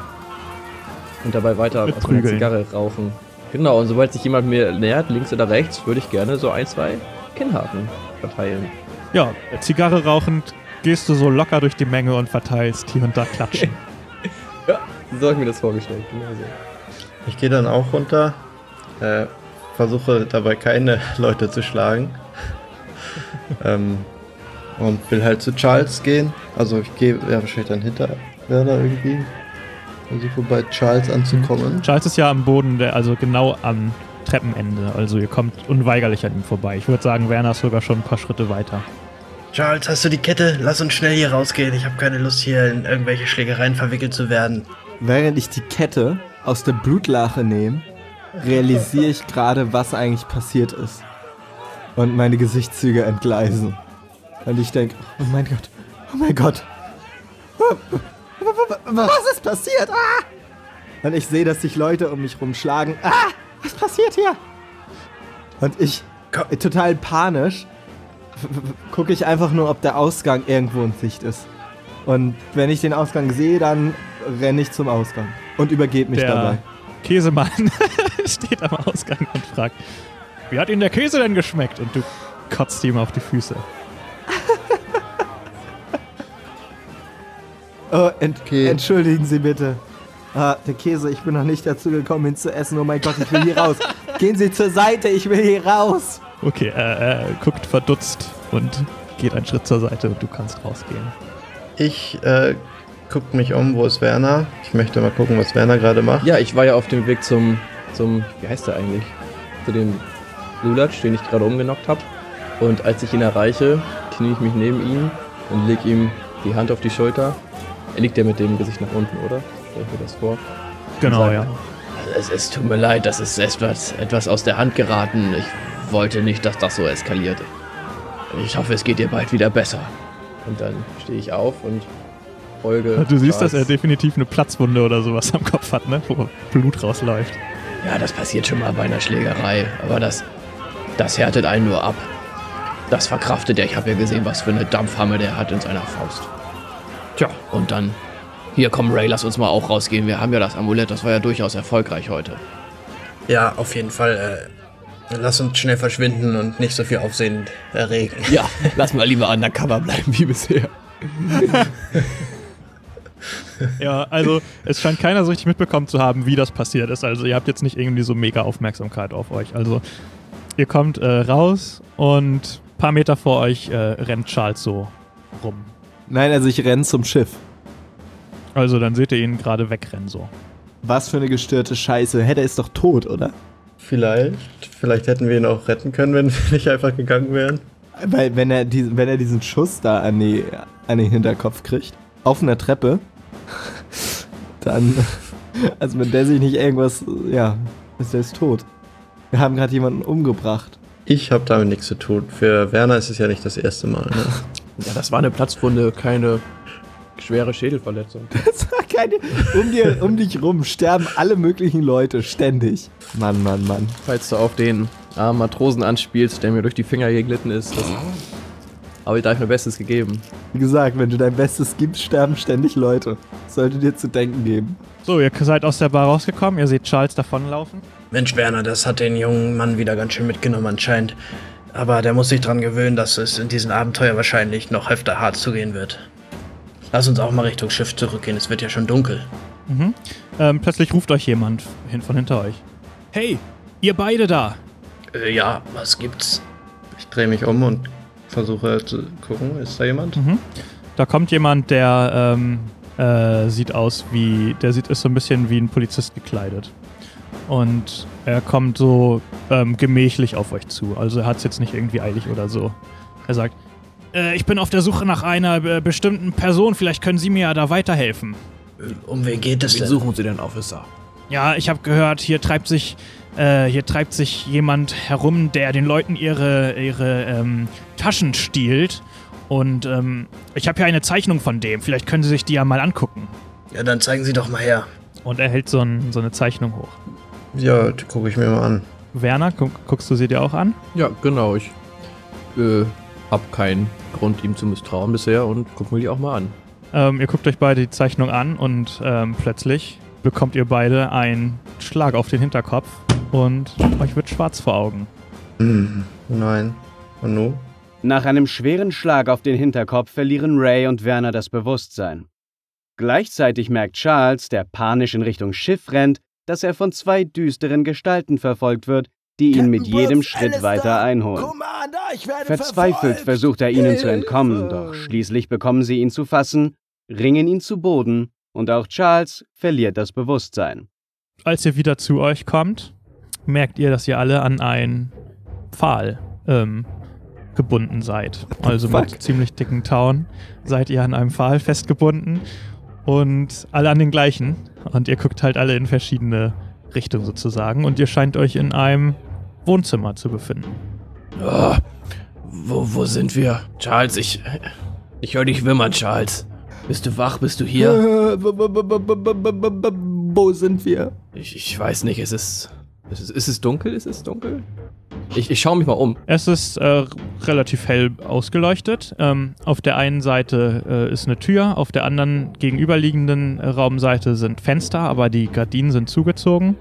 Und dabei weiter Mit aus meiner. Zigarre rauchen. Genau, und sobald sich jemand mir nähert, links oder rechts, würde ich gerne so ein, zwei Kinnhaken verteilen. Ja, Zigarre rauchend gehst du so locker durch die Menge und verteilst hier und da Klatschen. So habe ich mir das vorgestellt, genau so. Ich gehe dann auch runter, äh, versuche dabei keine Leute zu schlagen. ähm, und will halt zu Charles gehen. Also ich gehe ja wahrscheinlich dann hinter Werner irgendwie. Versuche bei Charles anzukommen. Charles ist ja am Boden, der, also genau am Treppenende. Also ihr kommt unweigerlich an ihm vorbei. Ich würde sagen, Werner ist sogar schon ein paar Schritte weiter. Charles, hast du die Kette? Lass uns schnell hier rausgehen. Ich habe keine Lust, hier in irgendwelche Schlägereien verwickelt zu werden. Während ich die Kette aus der Blutlache nehme, realisiere ich gerade, was eigentlich passiert ist. Und meine Gesichtszüge entgleisen. Und ich denke, oh mein Gott, oh mein Gott. Was ist passiert? Ah! Und ich sehe, dass sich Leute um mich rumschlagen. Ah! Was passiert hier? Und ich, total panisch, gucke ich einfach nur, ob der Ausgang irgendwo in Sicht ist. Und wenn ich den Ausgang sehe, dann renne ich zum Ausgang und übergebe mich Der dabei. Käsemann steht am Ausgang und fragt, wie hat Ihnen der Käse denn geschmeckt? Und du kotzt ihm auf die Füße. Oh, ent Okay. Entschuldigen Sie bitte. Ah, der Käse, ich bin noch nicht dazu gekommen, ihn zu essen. Oh mein Gott, ich will hier raus. Gehen Sie zur Seite, ich will hier raus. Okay, er, er guckt verdutzt und geht einen Schritt zur Seite und du kannst rausgehen. Ich äh, guck mich um, wo ist Werner? Ich möchte mal gucken, was Werner gerade macht. Ja, ich war ja auf dem Weg zum, zum, wie heißt der eigentlich? Zu dem Lulatsch, den ich gerade umgenockt habe. Und als ich ihn erreiche, knie ich mich neben ihn und leg ihm die Hand auf die Schulter. Er liegt ja mit dem Gesicht nach unten, oder? Stell mir das vor. Genau, Sag- ja. Es, es tut mir leid, das ist etwas, etwas aus der Hand geraten. Ich wollte nicht, dass das so eskaliert. Ich hoffe, es geht dir bald wieder besser. Und dann stehe ich auf und folge. Du siehst, dass er Charles. definitiv eine Platzwunde oder sowas am Kopf hat, ne? Wo Blut rausläuft. Ja, das passiert schon mal bei einer Schlägerei, aber das, das härtet einen nur ab. Das verkraftet er. Ich habe ja gesehen, was für eine Dampfhamme der hat in seiner Faust. Tja, und dann. Hier, komm, Ray, lass uns mal auch rausgehen. Wir haben ja das Amulett, das war ja durchaus erfolgreich heute. Ja, auf jeden Fall. Äh, lass uns schnell verschwinden und nicht so viel Aufsehen erregen. Ja, lass mal lieber undercover bleiben wie bisher. Ja, also es scheint keiner so richtig mitbekommen zu haben, wie das passiert ist. Also ihr habt jetzt nicht irgendwie so mega Aufmerksamkeit auf euch. Also ihr kommt äh, raus und ein paar Meter vor euch äh, rennt Charles so rum. Nein, also ich renne zum Schiff. Also dann seht ihr ihn gerade wegrennen so. Was für eine gestörte Scheiße. Hätte er ist doch tot, oder? Vielleicht. Vielleicht hätten wir ihn auch retten können, wenn wir nicht einfach gegangen wären. Weil wenn er, diesen, wenn er diesen Schuss da an, die, an den Hinterkopf kriegt, auf einer Treppe, dann, also wenn der sich nicht irgendwas, ja, ist er ist tot. Wir haben gerade jemanden umgebracht. Ich habe damit nichts zu tun. Für Werner ist es ja nicht das erste Mal. Ne? Ja, das war eine Platzwunde, keine schwere Schädelverletzung. Das war keine, um, dir, um dich rum sterben alle möglichen Leute ständig. Mann, Mann, Mann. Falls du auf den armen Matrosen anspielst, der mir durch die Finger geglitten ist, das habe ich da hab ich mein Bestes gegeben. Wie gesagt, wenn du dein Bestes gibst, sterben ständig Leute. Sollte dir zu denken geben. So, ihr seid aus der Bar rausgekommen, ihr seht Charles davonlaufen. Mensch, Werner, das hat den jungen Mann wieder ganz schön mitgenommen anscheinend. Aber der muss sich dran gewöhnen, dass es in diesem Abenteuer wahrscheinlich noch öfter hart zugehen wird. Lass uns auch mal Richtung Schiff zurückgehen, es wird ja schon dunkel. Ähm, plötzlich ruft euch jemand hin von hinter euch. Hey, ihr beide da. Äh, ja, was gibt's? Ich drehe mich um und versuche zu gucken, ist da jemand? Da kommt jemand, der ähm, äh, sieht aus wie, der sieht ist so ein bisschen wie ein Polizist gekleidet. Und er kommt so ähm, gemächlich auf euch zu. Also er hat es jetzt nicht irgendwie eilig oder so. Er sagt, Äh, ich bin auf der Suche nach einer äh, bestimmten Person. Vielleicht können Sie mir ja da weiterhelfen. Um wen geht es Wen denn? suchen Sie denn, Officer? Ja, ich habe gehört, hier treibt sich, äh, hier treibt sich jemand herum, der den Leuten ihre, ihre ähm, Taschen stiehlt. Und ähm, ich habe hier eine Zeichnung von dem. Vielleicht können Sie sich die ja mal angucken. Ja, dann zeigen Sie doch mal her. Und er hält so, ein, so eine Zeichnung hoch. Ja, die gucke ich mir mal an. Werner, guck, guckst du sie dir auch an? Ja, genau. Ich äh, hab keinen Grund, ihm zu misstrauen bisher und guck mir die auch mal an. Ähm, ihr guckt euch beide die Zeichnung an und ähm, plötzlich bekommt ihr beide einen Schlag auf den Hinterkopf und euch wird schwarz vor Augen. Hm, nein. Und nu? Nach einem schweren Schlag auf den Hinterkopf verlieren Ray und Werner das Bewusstsein. Gleichzeitig merkt Charles, der panisch in Richtung Schiff rennt, dass er von zwei düsteren Gestalten verfolgt wird, die ihn mit jedem Schritt weiter einholen. Commander, Verzweifelt verfolgt. versucht er ihnen zu entkommen, doch schließlich bekommen sie ihn zu fassen, ringen ihn zu Boden und auch Charles verliert das Bewusstsein. Als ihr wieder zu euch kommt, merkt ihr, dass ihr alle an einen Pfahl ähm, gebunden seid. Also fuck? mit ziemlich dicken Tauen seid ihr an einem Pfahl festgebunden und alle an den gleichen. Und ihr guckt halt alle in verschiedene Richtungen sozusagen. Und ihr scheint euch in einem Wohnzimmer zu befinden. Oh, wo, wo sind wir? Charles, ich. Ich höre dich wimmern, Charles. Bist du wach? Bist du hier? Wo sind wir? Ich, ich weiß nicht, es ist ist es, ist es dunkel? Ist es dunkel? Ich, ich schaue mich mal um. Es ist äh, relativ hell ausgeleuchtet. Ähm, auf der einen Seite äh, ist eine Tür, auf der anderen gegenüberliegenden äh, Raumseite sind Fenster, aber die Gardinen sind zugezogen.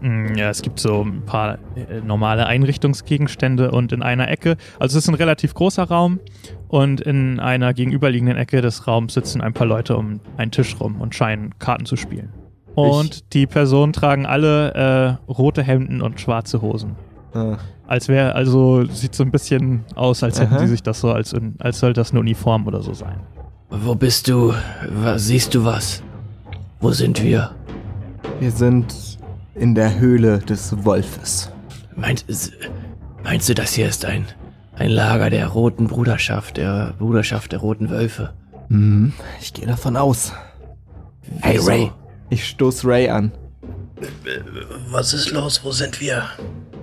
Mm, Ja, es gibt so ein paar äh, normale Einrichtungsgegenstände und in einer Ecke, also es ist ein relativ großer Raum und in einer gegenüberliegenden Ecke des Raums sitzen ein paar Leute um einen Tisch rum und scheinen Karten zu spielen. Und die Personen tragen alle äh, rote Hemden und schwarze Hosen. Ah. Als wäre, also sieht so ein bisschen aus, als hätten Aha. sie sich das so, als, als sollte das eine Uniform oder so sein. Wo bist du? Was, siehst du was? Wo sind wir? Wir sind in der Höhle des Wolfes. Meint, meinst du, das hier ist ein, ein Lager der roten Bruderschaft, der Bruderschaft der roten Wölfe? Hm, ich gehe davon aus. Hey Wieso? Ray. Ich stoß Ray an. Was ist los? Wo sind wir?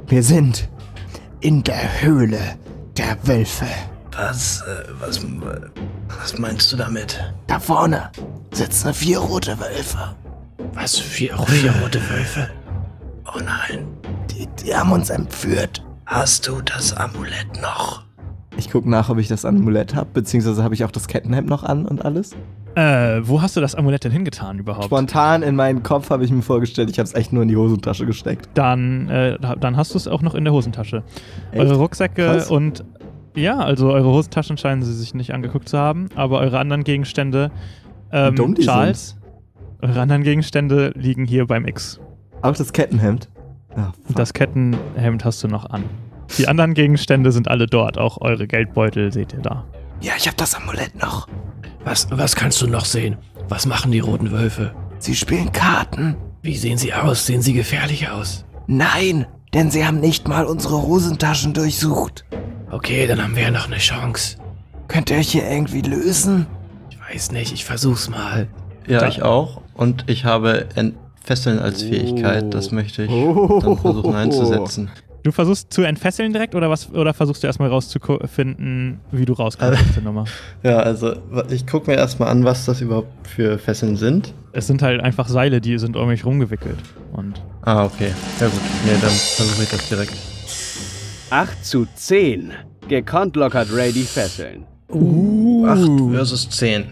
Wir sind in der Höhle der Wölfe. Was, äh, was, was meinst du damit? Da vorne sitzen vier rote Wölfe. Was? Vier, vier rote Wölfe? Oh nein. Die, die haben uns entführt. Hast du das Amulett noch? Ich guck nach, ob ich das Amulett habe, beziehungsweise habe ich auch das Kettenhemd noch an und alles. Äh, wo hast du das Amulett denn hingetan überhaupt? Spontan in meinen Kopf habe ich mir vorgestellt, ich habe es echt nur in die Hosentasche gesteckt. Dann, äh, da- dann hast du es auch noch in der Hosentasche. Echt? Eure Rucksäcke Krass. und ja, also eure Hosentaschen scheinen sie sich nicht angeguckt zu haben, aber eure anderen Gegenstände, ähm, dumm die Charles, eure anderen Gegenstände liegen hier beim X. Auch das Kettenhemd. Fuck. Das Kettenhemd hast du noch an. Die anderen Gegenstände sind alle dort, auch eure Geldbeutel seht ihr da. Ja, ich habe das Amulett noch. Was, was kannst du noch sehen? Was machen die roten Wölfe? Sie spielen Karten. Wie sehen sie aus? Sehen sie gefährlich aus? Nein, denn sie haben nicht mal unsere Hosentaschen durchsucht. Okay, dann haben wir ja noch eine Chance. Könnt ihr euch hier irgendwie lösen? Ich weiß nicht, ich versuch's mal. Ja, Da- ich auch. Und ich habe Entfesseln als Fähigkeit. Das möchte ich dann versuchen einzusetzen. Du versuchst zu entfesseln direkt oder was? Oder versuchst du erstmal rauszufinden, wie du rauskommst aus der Nummer? Ja, also ich gucke mir erstmal an, was das überhaupt für Fesseln sind. Es sind halt einfach Seile, die sind um mich rumgewickelt. Und Ah, okay. Ja gut. Nee, dann versuche ich das direkt. 8 zu 10. Gekonnt lockert Ray die Fesseln. Uh. 8 versus 10.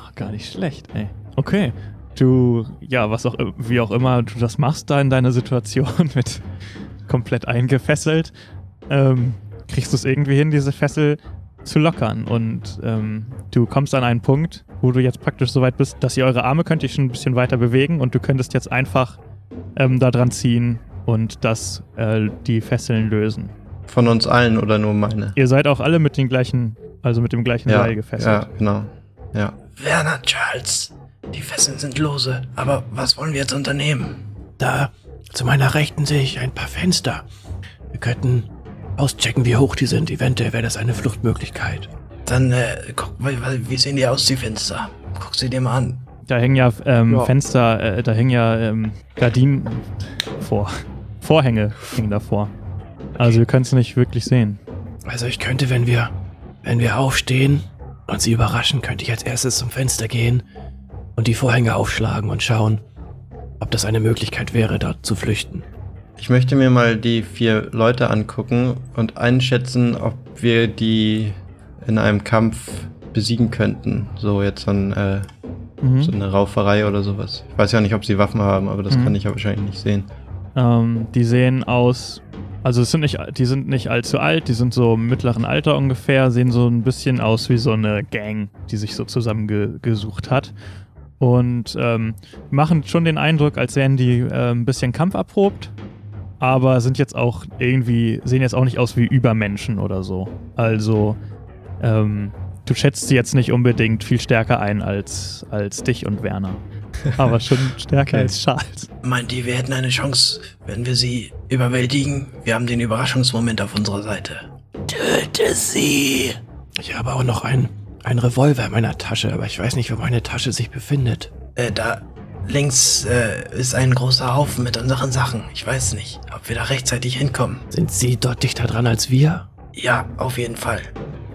Ach, gar nicht schlecht, ey. Okay. Du, ja, was auch, wie auch immer du das machst da in deiner Situation mit komplett eingefesselt, ähm, kriegst du es irgendwie hin, diese Fessel zu lockern. Und ähm, du kommst an einen Punkt, wo du jetzt praktisch so weit bist, dass ihr eure Arme könnt ihr schon ein bisschen weiter bewegen und du könntest jetzt einfach ähm, da dran ziehen und das, äh, die Fesseln lösen. Von uns allen oder nur meine? Ihr seid auch alle mit den gleichen, also mit dem gleichen Ja, Seil gefesselt. ja, genau. Ja. Werner, Charles, die Fesseln sind lose. Aber was wollen wir jetzt unternehmen? Da, zu meiner Rechten sehe ich ein paar Fenster. Wir könnten auschecken, wie hoch die sind. Eventuell wäre das eine Fluchtmöglichkeit. Dann, äh, guck, wie, wie sehen die aus, die Fenster? Guck sie dir mal an. Da hängen ja, ähm, Ja. Fenster, äh, da hängen ja ähm, Gardinen vor. Vorhänge hängen davor. Also ihr könnt es nicht wirklich sehen. Also ich könnte, wenn wir, wenn wir aufstehen und sie überraschen, könnte ich als erstes zum Fenster gehen und die Vorhänge aufschlagen und schauen, ob das eine Möglichkeit wäre, dort zu flüchten. Ich möchte mir mal die vier Leute angucken und einschätzen, ob wir die in einem Kampf besiegen könnten. So jetzt so, ein, äh, Mhm. so eine Rauferei oder sowas. Ich weiß ja nicht, ob sie Waffen haben, aber das Mhm. kann ich ja wahrscheinlich nicht sehen. Ähm, die sehen aus, also es sind nicht, die sind nicht allzu alt, die sind so im mittleren Alter ungefähr, sehen so ein bisschen aus wie so eine Gang, die sich so zusammengesucht hat. Und ähm, machen schon den Eindruck, als wären die äh, ein bisschen kampferprobt, aber sind jetzt auch irgendwie, sehen jetzt auch nicht aus wie Übermenschen oder so. Also, ähm, du schätzt sie jetzt nicht unbedingt viel stärker ein als, als dich und Werner. Aber schon stärker Okay. als Charles. Meint ihr, wir hätten eine Chance, wenn wir sie überwältigen? Wir haben den Überraschungsmoment auf unserer Seite. Töte sie! Ich habe auch noch ein, ein Revolver in meiner Tasche, aber ich weiß nicht, wo meine Tasche sich befindet. Äh, da links äh, ist ein großer Haufen mit unseren Sachen. Ich weiß nicht, ob wir da rechtzeitig hinkommen. Sind Sie dort dichter dran als wir? Ja, auf jeden Fall.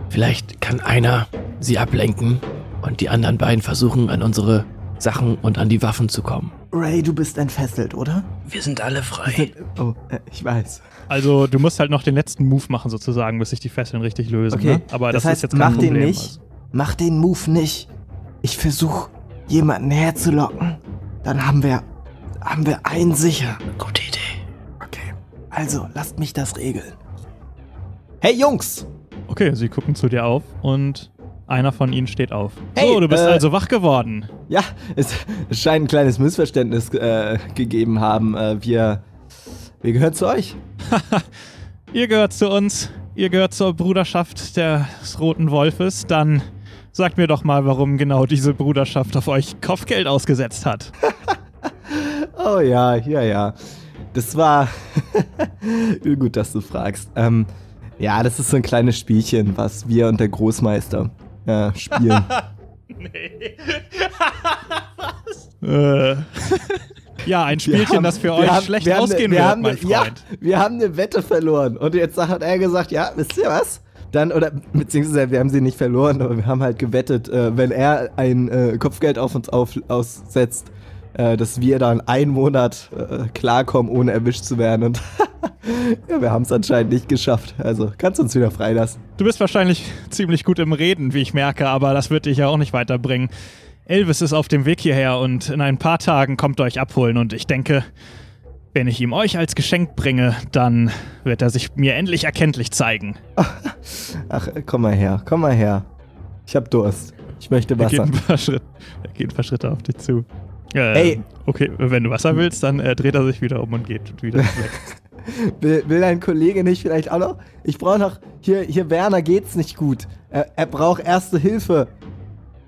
Vielleicht kann einer sie ablenken und die anderen beiden versuchen, an unsere Sachen und an die Waffen zu kommen. Ray, du bist entfesselt, oder? Wir sind alle frei. Oh, äh, ich weiß. Also du musst halt noch den letzten Move machen sozusagen, bis sich die Fesseln richtig lösen. Okay, Ne? Aber das das, heißt, ist jetzt kein mach den Problem. nicht. Also. Mach den Move nicht. Ich versuche, jemanden herzulocken. Dann haben wir, haben wir einen sicher. Gute Idee. Okay, also lasst mich das regeln. Hey Jungs! Okay, sie gucken zu dir auf und einer von ihnen steht auf. Hey, so, du bist äh, also wach geworden. Ja, es, scheint ein kleines Missverständnis äh, gegeben haben. Äh, wir, wir gehören zu euch. Ihr gehört zu uns. Ihr gehört zur Bruderschaft des Roten Wolfes. Dann sagt mir doch mal, warum genau diese Bruderschaft auf euch Kopfgeld ausgesetzt hat. Oh ja, ja, ja. Das war gut, dass du fragst. Ähm, ja, das ist so ein kleines Spielchen, was wir und der Großmeister äh, spielen. Nee. äh. Ja, ein Spielchen, haben- das für euch haben- schlecht haben ausgehen wir wird, mein ne- ja, Freund. wir haben eine Wette verloren. Und jetzt hat er gesagt, ja, wisst ihr was? Dann, oder beziehungsweise wir haben sie nicht verloren, aber wir haben halt gewettet, äh, wenn er ein äh, Kopfgeld auf uns auf, aussetzt, äh, dass wir dann einen Monat äh, klarkommen, ohne erwischt zu werden. Und ja, wir haben es anscheinend nicht geschafft. Also kannst du uns wieder freilassen. Du bist wahrscheinlich ziemlich gut im Reden, wie ich merke, aber das wird dich ja auch nicht weiterbringen. Elvis ist auf dem Weg hierher und in ein paar Tagen kommt er euch abholen und ich denke, wenn ich ihm euch als Geschenk bringe, dann wird er sich mir endlich erkenntlich zeigen. Ach, komm mal her, komm mal her. Ich hab Durst. Ich möchte Er geht, Wasser. ein paar Schritt, er geht ein paar Schritte auf dich zu. Äh, Ey. Okay, wenn du Wasser willst, dann äh, dreht er sich wieder um und geht wieder weg. Will, will dein Kollege nicht vielleicht auch noch? Ich brauche noch. Hier, hier, Werner geht's nicht gut. Er, er braucht erste Hilfe.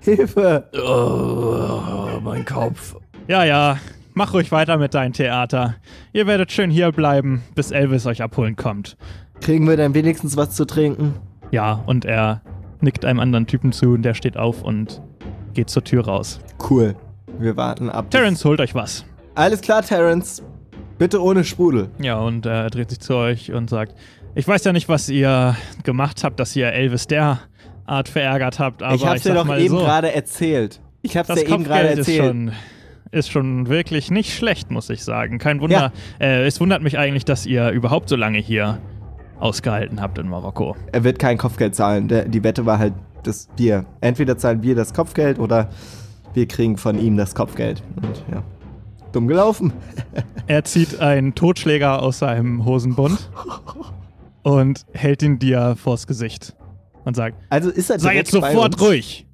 Hilfe! Oh, mein Kopf. Ja, ja, mach ruhig weiter mit deinem Theater. Ihr werdet schön hier bleiben, bis Elvis euch abholen kommt. Kriegen wir denn wenigstens was zu trinken? Ja, und er nickt einem anderen Typen zu und der steht auf und geht zur Tür raus. Cool. Wir warten ab. Terence, holt euch was. Alles klar, Terence. Bitte ohne Sprudel. Ja, und er dreht sich zu euch und sagt, ich weiß ja nicht, was ihr gemacht habt, dass ihr Elvis derart verärgert habt, aber ich hab's dir sag doch eben so, gerade erzählt. Ich hab's das dir eben gerade Kopfgeld ist erzählt. schon, ist schon wirklich nicht schlecht, muss ich sagen. Kein Wunder. Äh, es wundert mich eigentlich, dass ihr überhaupt so lange hier ausgehalten habt in Marokko. Er wird kein Kopfgeld zahlen. Der, die Wette war halt, dass wir entweder zahlen wir das Kopfgeld oder wir kriegen von ihm das Kopfgeld. Und ja, dumm gelaufen. Er zieht einen Totschläger aus seinem Hosenbund und hält ihn dir vors Gesicht und sagt, Also ist er sei direkt jetzt bei sofort ruhig.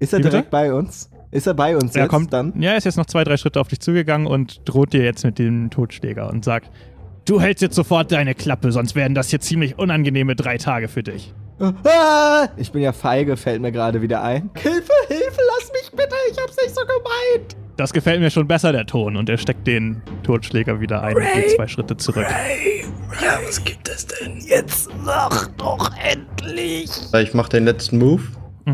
Ist er Wie bitte? direkt bei uns? Ist er bei uns Er jetzt kommt dann? Ja, er ist jetzt noch zwei, drei Schritte auf dich zugegangen und droht dir jetzt mit dem Totschläger und sagt, du hältst jetzt sofort deine Klappe, sonst werden das hier ziemlich unangenehme drei Tage für dich. Ah, ich bin ja feige, fällt mir gerade wieder ein. Hilfe, Hilfe, lass mich bitte, ich hab's nicht so gemeint. Das gefällt mir schon besser, der Ton. Und er steckt den Totschläger wieder ein und geht zwei Schritte zurück. Ja, was gibt es denn? Jetzt mach doch endlich. Ich mache den letzten Move,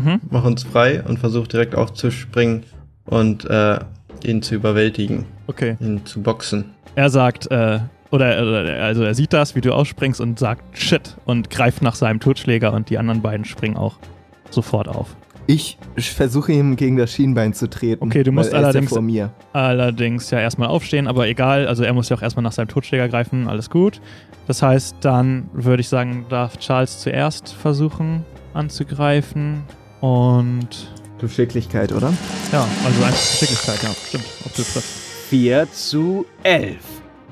Mhm. mache uns frei und versuche direkt aufzuspringen und äh, ihn zu überwältigen, Okay. ihn zu boxen. Er sagt, äh, oder, oder also er sieht das, wie du ausspringst und sagt Shit und greift nach seinem Totschläger und die anderen beiden springen auch sofort auf. Ich versuche ihm gegen das Schienbein zu treten. Okay, du musst er allerdings- ja vor mir. Allerdings ja erstmal aufstehen, aber egal, also er muss ja auch erstmal nach seinem Totschläger greifen, alles gut. Das heißt, dann würde ich sagen, darf Charles zuerst versuchen anzugreifen und Geschicklichkeit, oder? ja, also einfach Geschicklichkeit, ja, stimmt, ob du triffst. 4 zu 11.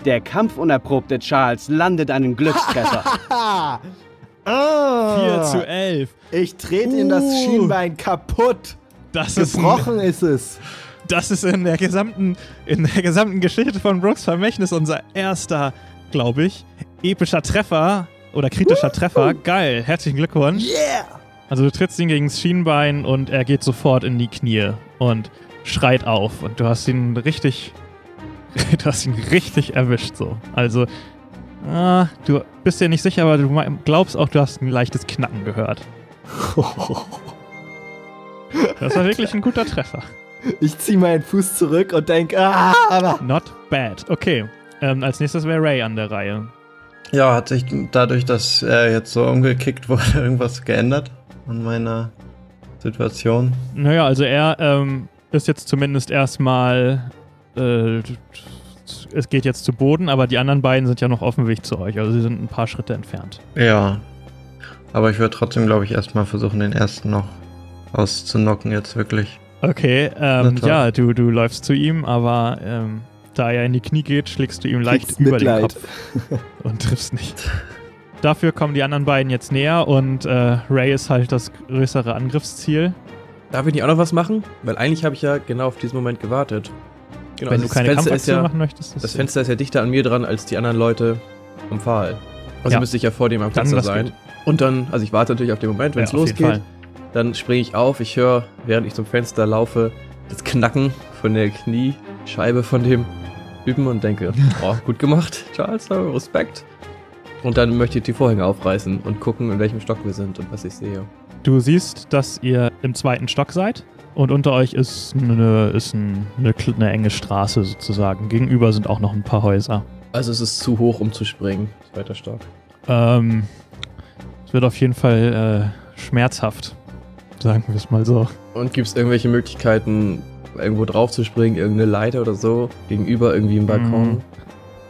Der kampfunerprobte Charles landet einen Glückstreffer. Ah! Ah! 4 zu 11. Ich trete in das Uh. Schienbein kaputt. Das ist, ein, Gebrochen ist es. das ist in der gesamten in der gesamten Geschichte von Brooks Vermächtnis unser erster, glaube ich, epischer Treffer oder kritischer Treffer. Geil, herzlichen Glückwunsch. Yeah! Also du trittst ihn gegen das Schienbein und er geht sofort in die Knie und schreit auf und du hast ihn richtig, du hast ihn richtig erwischt so. Also ah, du bist dir nicht sicher, aber du glaubst auch, du hast ein leichtes Knacken gehört. Das war wirklich ein guter Treffer. Ich ziehe meinen Fuß zurück und denke, ah, aber Not bad. Okay, ähm, als nächstes wäre Ray an der Reihe. Ja, hat sich dadurch, dass er jetzt so umgekickt wurde, irgendwas geändert an meiner Situation? Naja, also er ähm, ist jetzt zumindest erstmal. Äh, es geht jetzt zu Boden, aber die anderen beiden sind ja noch auf dem Weg zu euch. Also sie sind ein paar Schritte entfernt. Ja. Aber ich würde trotzdem, glaube ich, erstmal versuchen, den ersten noch auszunocken, jetzt wirklich. Okay, ähm, ja, du, du läufst zu ihm, aber ähm, da er in die Knie geht, schlägst du ihm leicht Kriegst über den Mitleid. Kopf und triffst nicht. Dafür kommen die anderen beiden jetzt näher und äh, Ray ist halt das größere Angriffsziel. Darf ich nicht auch noch was machen? Weil eigentlich habe ich ja genau auf diesen Moment gewartet. Genau, Wenn also du keine das Fenster ist Kampfaktion ja, machen möchtest, ist Das Fenster ist ja dichter an mir dran als die anderen Leute am Pfahl. Also Ja. müsste ich ja vor dem am Fenster das sein. geht. Und dann, also ich warte natürlich auf den Moment, wenn es Ja, losgeht. Dann springe ich auf, ich höre, während ich zum Fenster laufe, das Knacken von der Kniescheibe von dem Typen und denke, oh, gut gemacht, Charles, Respekt. Und dann möchte ich die Vorhänge aufreißen und gucken, in welchem Stock wir sind und was ich sehe. Du siehst, dass ihr im zweiten Stock seid und unter euch ist eine, ist ein, eine, eine enge Straße sozusagen. Gegenüber sind auch noch ein paar Häuser. Also es ist zu hoch, um zu springen. Zweiter Stock. Ähm, es wird auf jeden Fall äh, schmerzhaft, sagen wir es mal so. Und gibt es irgendwelche Möglichkeiten, irgendwo drauf zu springen, irgendeine Leiter oder so? Gegenüber irgendwie im Balkon? Mhm.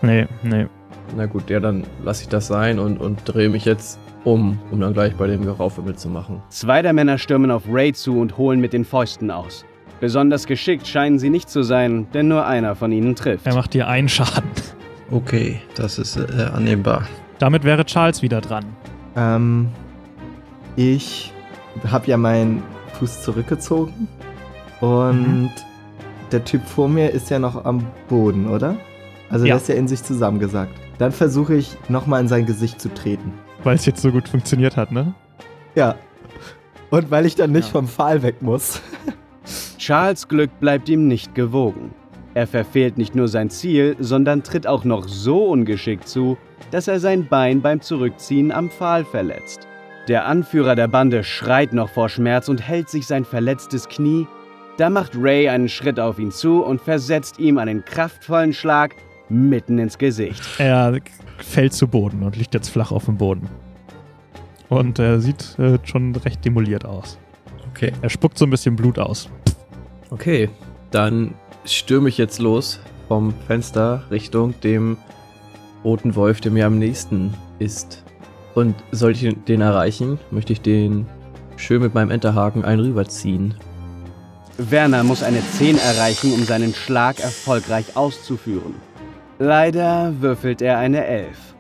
Nee, nee. Na gut, ja, dann lasse ich das sein und, und drehe mich jetzt um, um dann gleich bei dem Geraufe mitzumachen. Zwei der Männer stürmen auf Ray zu und holen mit den Fäusten aus. Besonders geschickt scheinen sie nicht zu sein, denn nur einer von ihnen trifft. Er macht dir einen Schaden. Okay, das ist äh, annehmbar. Damit wäre Charles wieder dran. Ähm, ich habe ja meinen Fuß zurückgezogen und Mhm. der Typ vor mir ist ja noch am Boden, oder? Also Ja. der ist ja in sich zusammengesackt. Dann versuche ich nochmal in sein Gesicht zu treten. Weil es jetzt so gut funktioniert hat, ne? Ja. Und weil ich dann nicht Ja. vom Pfahl weg muss. Charles Glück bleibt ihm nicht gewogen. Er verfehlt nicht nur sein Ziel, sondern tritt auch noch so ungeschickt zu, dass er sein Bein beim Zurückziehen am Pfahl verletzt. Der Anführer der Bande schreit noch vor Schmerz und hält sich sein verletztes Knie. Da macht Ray einen Schritt auf ihn zu und versetzt ihm einen kraftvollen Schlag mitten ins Gesicht. Er fällt zu Boden und liegt jetzt flach auf dem Boden. Und er sieht äh, schon recht demoliert aus. Okay. Er spuckt so ein bisschen Blut aus. Okay, dann stürme ich jetzt los vom Fenster Richtung dem roten Wolf, der mir am nächsten ist. Und sollte ich den erreichen, möchte ich den schön mit meinem Enterhaken einen rüberziehen. Werner muss eine 10 erreichen, um seinen Schlag erfolgreich auszuführen. Leider würfelt er eine 11.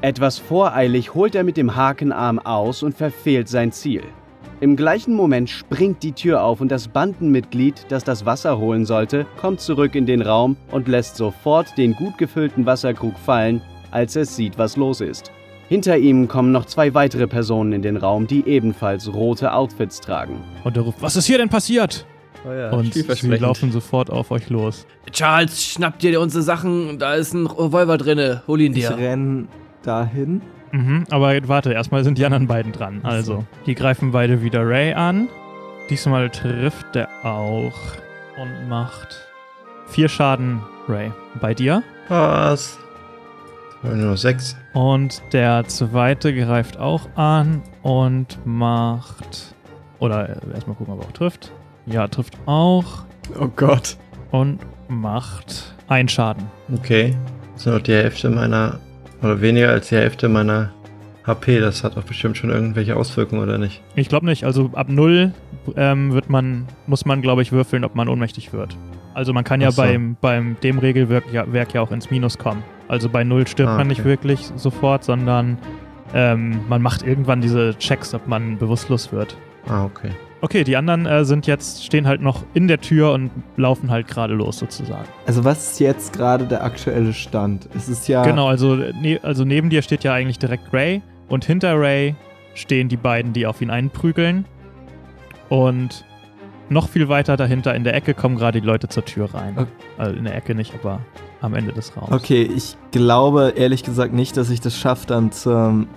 Etwas voreilig holt er mit dem Hakenarm aus und verfehlt sein Ziel. Im gleichen Moment springt die Tür auf und das Bandenmitglied, das das Wasser holen sollte, kommt zurück in den Raum und lässt sofort den gut gefüllten Wasserkrug fallen, als es sieht, was los ist. Hinter ihm kommen noch zwei weitere Personen in den Raum, die ebenfalls rote Outfits tragen. Und er ruft, was ist hier denn passiert? Oh ja, und sie laufen sofort auf euch los. Charles, schnapp dir unsere Sachen, da ist ein Revolver drinne, hol ihn Ich dir. renn dahin. Mhm, aber warte, erstmal sind die anderen beiden dran. Also, die greifen beide wieder Ray an. Diesmal trifft er auch. und macht vier Schaden, Ray. Bei dir. Was? Nur noch sechs. Und der zweite greift auch an und macht. Oder äh, erstmal gucken, ob er auch trifft. Ja, trifft auch. Oh Gott. Und macht einen Schaden. Okay. Das ist noch die Hälfte meiner. Oder weniger als die Hälfte meiner HP. Das hat doch bestimmt schon irgendwelche Auswirkungen, oder nicht? Ich glaube nicht. Also ab null ähm, wird man, muss man, glaube ich, würfeln, ob man ohnmächtig wird. Also man kann ja so. beim, beim dem Regelwerk ja, Werk ja auch ins Minus kommen. Also bei null stirbt Ah, man nicht wirklich sofort, sondern ähm, man macht irgendwann diese Checks, ob man bewusstlos wird. Ah, okay. Okay, die anderen äh, sind jetzt, stehen halt noch in der Tür und laufen halt gerade los sozusagen. Also was ist jetzt gerade der aktuelle Stand? Es ist ja... Genau, also, ne, also neben dir steht ja eigentlich direkt Ray und hinter Ray stehen die beiden, die auf ihn einprügeln. Und noch viel weiter dahinter in der Ecke kommen gerade die Leute zur Tür rein. Okay. Also in der Ecke nicht, aber am Ende des Raums. Okay, ich glaube ehrlich gesagt nicht, dass ich das schaffe, dann zum,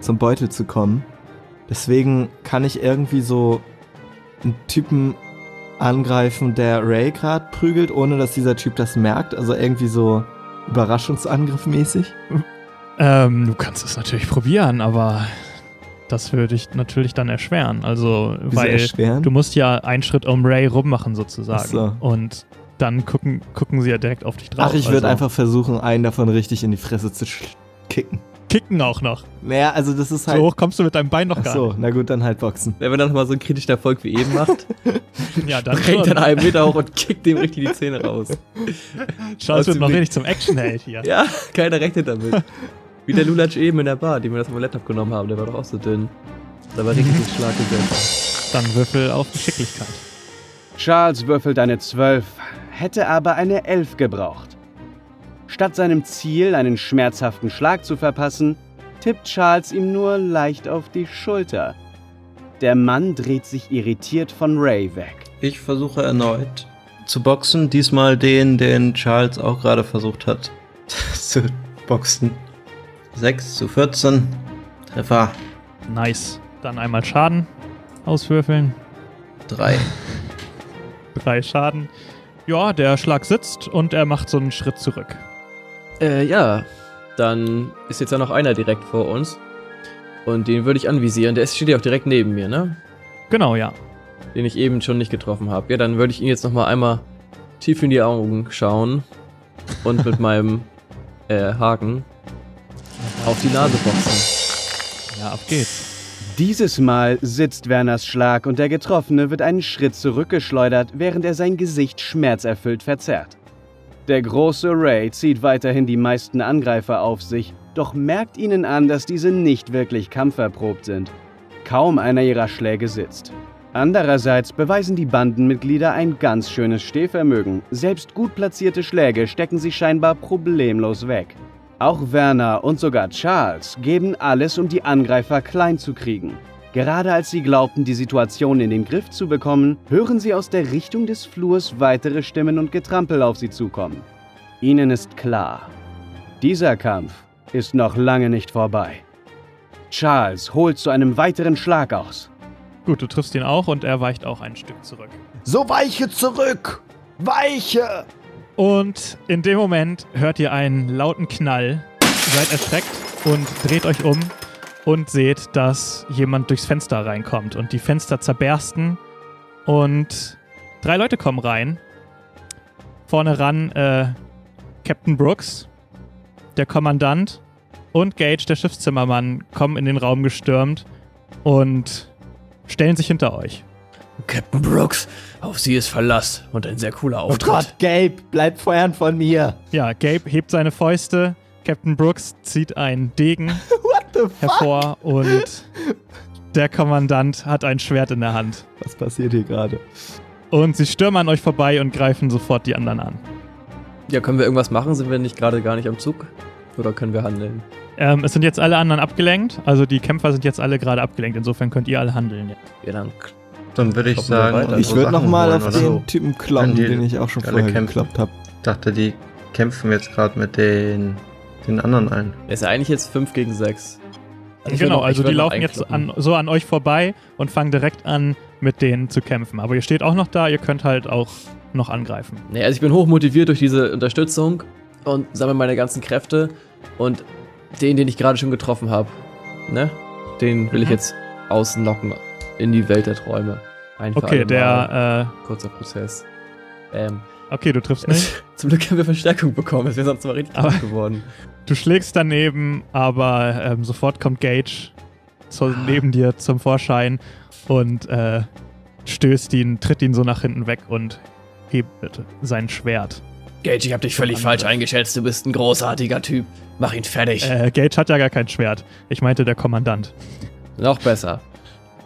zum Beutel zu kommen. Deswegen kann ich irgendwie so einen Typen angreifen, der Ray gerade prügelt, ohne dass dieser Typ das merkt. Also irgendwie so Überraschungsangriff mäßig. Ähm, du kannst es natürlich probieren, aber das würde ich natürlich dann erschweren. Also, Wieso weil erschweren? du musst ja einen Schritt um Ray rummachen sozusagen. So. Und dann gucken, gucken sie ja direkt auf dich drauf. Ach, ich würde also, einfach versuchen, einen davon richtig in die Fresse zu kicken. Kicken auch noch. Naja, also das ist halt... So hoch kommst du mit deinem Bein noch Ach gar so, na gut, dann halt Boxen. Wenn man dann nochmal so einen kritischen Erfolg wie eben macht, nicht. Ja, dann schon. dann einen Meter hoch und kickt dem richtig die Zähne raus. Charles aus wird dem noch richtig zum Actionheld hier. Ja, keiner rechnet damit. Wie der Lulatsch eben in der Bar, den wir das mal Laptop genommen haben, der war doch auch so dünn. Da war richtig Schlag gesetzt. Dann Würfel auf Geschicklichkeit. Charles würfelt eine 12, hätte aber eine 11 gebraucht. Statt seinem Ziel, einen schmerzhaften Schlag zu verpassen, tippt Charles ihm nur leicht auf die Schulter. Der Mann dreht sich irritiert von Ray weg. Ich versuche erneut zu boxen. Diesmal den, den Charles auch gerade versucht hat zu boxen. 6 zu 14. Treffer Nice. Dann einmal Schaden auswürfeln. 3. Drei Schaden. Ja, der Schlag sitzt und er macht so einen Schritt zurück. Äh, ja. Dann ist jetzt ja noch einer direkt vor uns. Und den würde ich anvisieren. Der ist- steht ja auch direkt neben mir, ne? Genau, ja. Den ich eben schon nicht getroffen habe. Ja, dann würde ich ihn jetzt nochmal einmal tief in die Augen schauen. Und mit meinem äh, Haken auf die Nase boxen. Ja, auf geht's. Dieses Mal sitzt Werners Schlag und der Getroffene wird einen Schritt zurückgeschleudert, während er sein Gesicht schmerzerfüllt verzerrt. Der große Ray zieht weiterhin die meisten Angreifer auf sich, doch merkt ihnen an, dass diese nicht wirklich kampferprobt sind. Kaum einer ihrer Schläge sitzt. Andererseits beweisen die Bandenmitglieder ein ganz schönes Stehvermögen. Selbst gut platzierte Schläge stecken sie scheinbar problemlos weg. Auch Werner und sogar Charles geben alles, um die Angreifer klein zu kriegen. Gerade als sie glaubten, die Situation in den Griff zu bekommen, hören sie aus der Richtung des Flurs weitere Stimmen und Getrampel auf sie zukommen. Ihnen ist klar, dieser Kampf ist noch lange nicht vorbei. Charles holt zu einem weiteren Schlag aus. Gut, du triffst ihn auch und er weicht auch ein Stück zurück. So weiche zurück! Weiche! Und in dem Moment hört ihr einen lauten Knall, seid erschreckt und dreht euch um und seht, dass jemand durchs Fenster reinkommt und die Fenster zerbersten und drei Leute kommen rein. Vorne ran äh, Captain Brooks, der Kommandant und Gage, der Schiffszimmermann, kommen in den Raum gestürmt und stellen sich hinter euch. Captain Brooks, auf sie ist Verlass und ein sehr cooler Oh Auftritt. Gott, Gabe, bleib fern von mir! Ja, Gabe hebt seine Fäuste, Captain Brooks zieht einen Degen? hervor und der Kommandant hat ein Schwert in der Hand. Was passiert hier gerade? Und sie stürmen an euch vorbei und greifen sofort die anderen an. Ja, können wir irgendwas machen? Sind wir nicht gerade gar nicht am Zug? Oder können wir handeln? Ähm, es sind jetzt alle anderen abgelenkt, also die Kämpfer sind jetzt alle gerade abgelenkt, insofern könnt ihr alle handeln. Ja, dann Dann würde ich sagen, Ich würde nochmal auf den Typen kloppen, den ich auch schon vorher kämpfen? gekloppt habe. Ich dachte, die kämpfen jetzt gerade mit den, den anderen ein. ist ja eigentlich jetzt 5 gegen 6. genau, also die laufen jetzt an, so an euch vorbei und fangen direkt an, mit denen zu kämpfen. Aber ihr steht auch noch da, ihr könnt halt auch noch angreifen. Nee, also ich bin hochmotiviert durch diese Unterstützung und sammle meine ganzen Kräfte und den, den ich gerade schon getroffen habe, ne? Den will ich Mhm. jetzt auslocken in die Welt der Träume. Ein für Okay, der, Kurzer Prozess. Ähm, äh, okay, du triffst nicht. zum Glück haben wir Verstärkung bekommen, es wäre sonst mal richtig Aber- gut geworden. Du schlägst daneben, aber ähm, sofort kommt Gage zu, neben dir zum Vorschein und äh, stößt ihn, tritt ihn so nach hinten weg und hebt sein Schwert. Gage, ich hab dich völlig falsch eingeschätzt, du bist ein großartiger Typ. Mach ihn fertig. Äh, Gage hat ja gar kein Schwert. Ich meinte der Kommandant. Noch besser.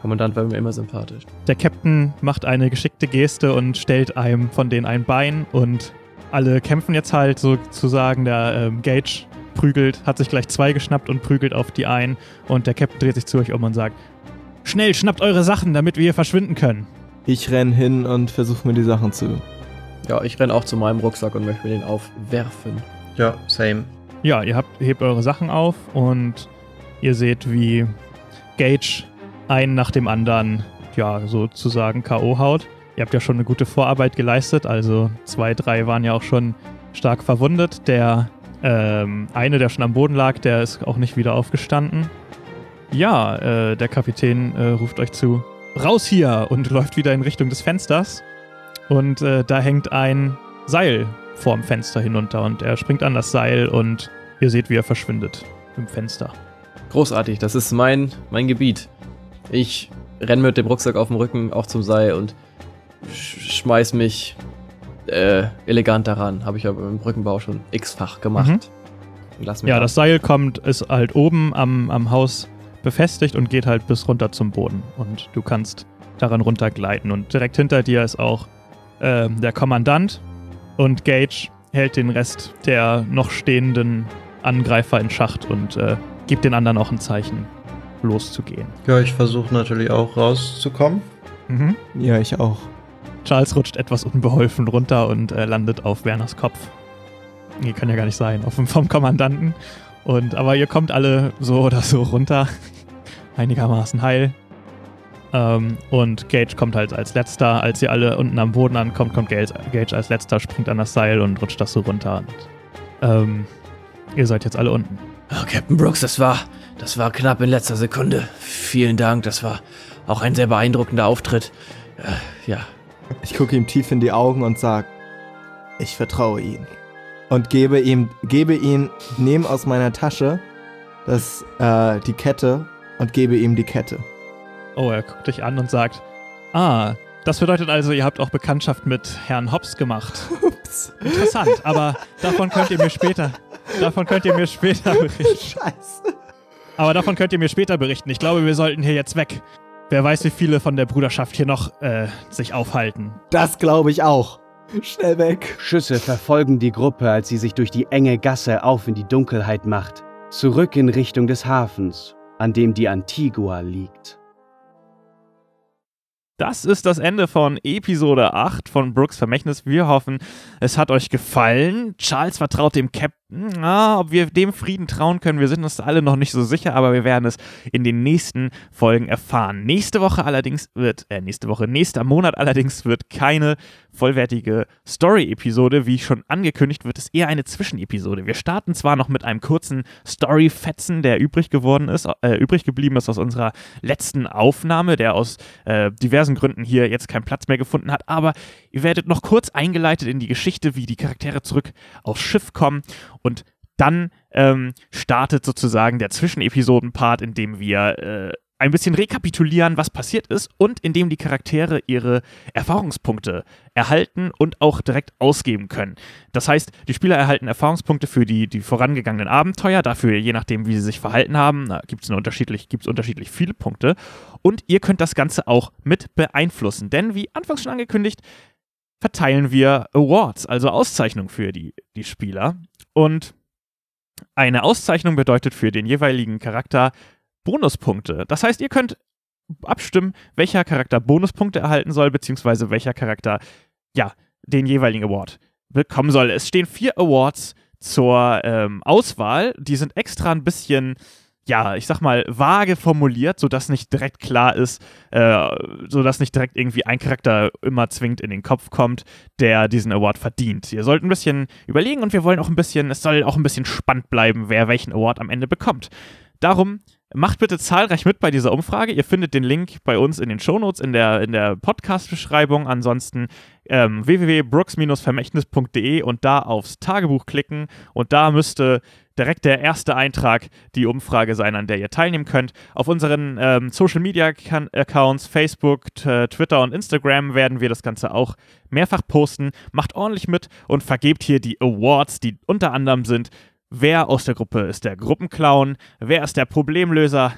Kommandant war mir immer sympathisch. Der Captain macht eine geschickte Geste und stellt einem von denen ein Bein und alle kämpfen jetzt halt sozusagen. Der ähm, Gage prügelt, hat sich gleich zwei geschnappt und prügelt auf die ein und der Captain dreht sich zu euch um und sagt: Schnell, schnappt eure Sachen, damit wir hier verschwinden können. Ich renn hin und versuche mir die Sachen zu. Ja, ich renn auch zu meinem Rucksack und möchte mir den aufwerfen. Ja, same. Ja, ihr habt, hebt eure Sachen auf und ihr seht, wie Gage einen nach dem anderen, ja, sozusagen K.O. haut. Ihr habt ja schon eine gute Vorarbeit geleistet, also zwei, drei waren ja auch schon stark verwundet. Der ähm, eine, der schon am Boden lag, der ist auch nicht wieder aufgestanden. Ja, äh, der Kapitän äh, ruft euch zu. Raus hier! Und läuft wieder in Richtung des Fensters. Und äh, da hängt ein Seil vorm Fenster hinunter und er springt an das Seil und ihr seht, wie er verschwindet im Fenster. Großartig, das ist mein, mein Gebiet. Ich renn mit dem Rucksack auf dem Rücken auch zum Seil und sch schmeiß mich äh, elegant daran. Habe ich aber im Brückenbau schon x-fach gemacht. Mhm. Lass mich Ja, ab. das Seil kommt, ist halt oben am, am Haus befestigt und geht halt bis runter zum Boden. Und du kannst daran runtergleiten. Und direkt hinter dir ist auch ähm, der Kommandant und Gage hält den Rest der noch stehenden Angreifer in Schacht und äh, gibt den anderen auch ein Zeichen, loszugehen. Ja, ich versuche natürlich auch rauszukommen. Mhm. Ja, ich auch. Charles rutscht etwas unbeholfen runter und äh, landet auf Werners Kopf. Nee, kann ja gar nicht sein, auf dem vom Kommandanten. Und, aber ihr kommt alle so oder so runter. Einigermaßen heil. Ähm, und Gage kommt halt als letzter. Als ihr alle unten am Boden ankommt, kommt Gage, Gage als letzter, springt an das Seil und rutscht das so runter. Und, ähm, ihr seid jetzt alle unten. Oh, Captain Brooks, das war, das war knapp in letzter Sekunde. Vielen Dank, das war auch ein sehr beeindruckender Auftritt. Äh, ja, Ich gucke ihm tief in die Augen und sag, ich vertraue ihm. Und gebe ihm, gebe ihm, nehme aus meiner Tasche das, äh, die Kette und gebe ihm die Kette. Oh, er guckt dich an und sagt: Ah, das bedeutet also, ihr habt auch Bekanntschaft mit Herrn Hobbs gemacht. Ups. Interessant, aber davon könnt ihr mir später. Davon könnt ihr mir später berichten. Scheiße. Aber davon könnt ihr mir später berichten. Ich glaube, wir sollten hier jetzt weg. Wer weiß, wie viele von der Bruderschaft hier noch äh, sich aufhalten. Das glaube ich auch. Schnell weg. Schüsse verfolgen die Gruppe, als sie sich durch die enge Gasse auf in die Dunkelheit macht. Zurück in Richtung des Hafens, an dem die Antigua liegt. Das ist das Ende von Episode 8 von Brooks Vermächtnis. Wir hoffen, es hat euch gefallen. Charles vertraut dem Captain. Ah, ob wir dem Frieden trauen können, wir sind uns alle noch nicht so sicher, aber wir werden es in den nächsten Folgen erfahren. Nächste Woche allerdings wird, äh, nächste Woche, nächster Monat allerdings wird keine vollwertige Story-Episode. Wie schon angekündigt, wird es eher eine Zwischenepisode. Wir starten zwar noch mit einem kurzen Story-Fetzen, der übrig geworden ist, äh, übrig geblieben ist aus unserer letzten Aufnahme, der aus äh, diversen Gründen hier jetzt keinen Platz mehr gefunden hat, aber ihr werdet noch kurz eingeleitet in die Geschichte, wie die Charaktere zurück aufs Schiff kommen und dann ähm, startet sozusagen der Zwischenepisoden-Part, in dem wir äh, ein bisschen rekapitulieren, was passiert ist und in dem die Charaktere ihre Erfahrungspunkte erhalten und auch direkt ausgeben können. Das heißt, die Spieler erhalten Erfahrungspunkte für die, die vorangegangenen Abenteuer, dafür je nachdem, wie sie sich verhalten haben, gibt es unterschiedlich, unterschiedlich viele Punkte. Und ihr könnt das Ganze auch mit beeinflussen, denn wie anfangs schon angekündigt, verteilen wir Awards, also Auszeichnungen für die, die Spieler. Und eine Auszeichnung bedeutet für den jeweiligen Charakter Bonuspunkte. Das heißt, ihr könnt abstimmen, welcher Charakter Bonuspunkte erhalten soll, beziehungsweise welcher Charakter, ja, den jeweiligen Award bekommen soll. Es stehen vier Awards zur ähm, Auswahl. Die sind extra ein bisschen, ja, ich sag mal, vage formuliert, sodass nicht direkt klar ist, äh, sodass nicht direkt irgendwie ein Charakter immer zwingend in den Kopf kommt, der diesen Award verdient. Ihr sollt ein bisschen überlegen und wir wollen auch ein bisschen, es soll auch ein bisschen spannend bleiben, wer welchen Award am Ende bekommt. Darum macht bitte zahlreich mit bei dieser Umfrage. Ihr findet den Link bei uns in den Shownotes, in der, in der Podcast-Beschreibung. Ansonsten ähm, www.brooks-vermächtnis.de und da aufs Tagebuch klicken und da müsste direkt der erste Eintrag die Umfrage sein, an der ihr teilnehmen könnt. Auf unseren ähm, Social Media Accounts, Facebook, Twitter und Instagram werden wir das Ganze auch mehrfach posten. Macht ordentlich mit und vergebt hier die Awards, die unter anderem sind. Wer aus der Gruppe ist der Gruppenclown? Wer ist der Problemlöser?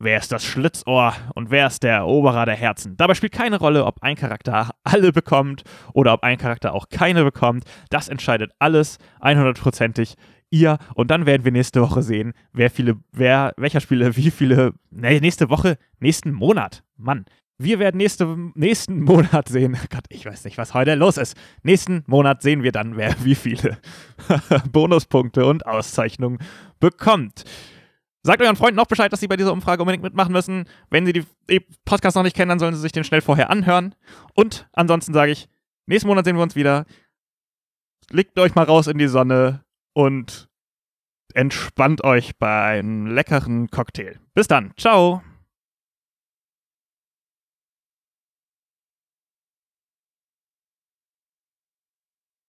Wer ist das Schlitzohr und wer ist der Eroberer der Herzen? Dabei spielt keine Rolle, ob ein Charakter alle bekommt oder ob ein Charakter auch keine bekommt. Das entscheidet alles 100%ig ihr. Und dann werden wir nächste Woche sehen, wer viele, wer, welcher Spieler wie viele, ne, nächste Woche, nächsten Monat. Mann. Wir werden nächste, nächsten Monat sehen, Gott, ich weiß nicht, was heute los ist. Nächsten Monat sehen wir dann, wer wie viele Bonuspunkte und Auszeichnungen bekommt. Sagt euren Freunden auch Bescheid, dass sie bei dieser Umfrage unbedingt mitmachen müssen. Wenn sie die Podcast noch nicht kennen, dann sollen sie sich den schnell vorher anhören. Und ansonsten sage ich, nächsten Monat sehen wir uns wieder. Legt euch mal raus in die Sonne und entspannt euch bei einem leckeren Cocktail. Bis dann. Ciao.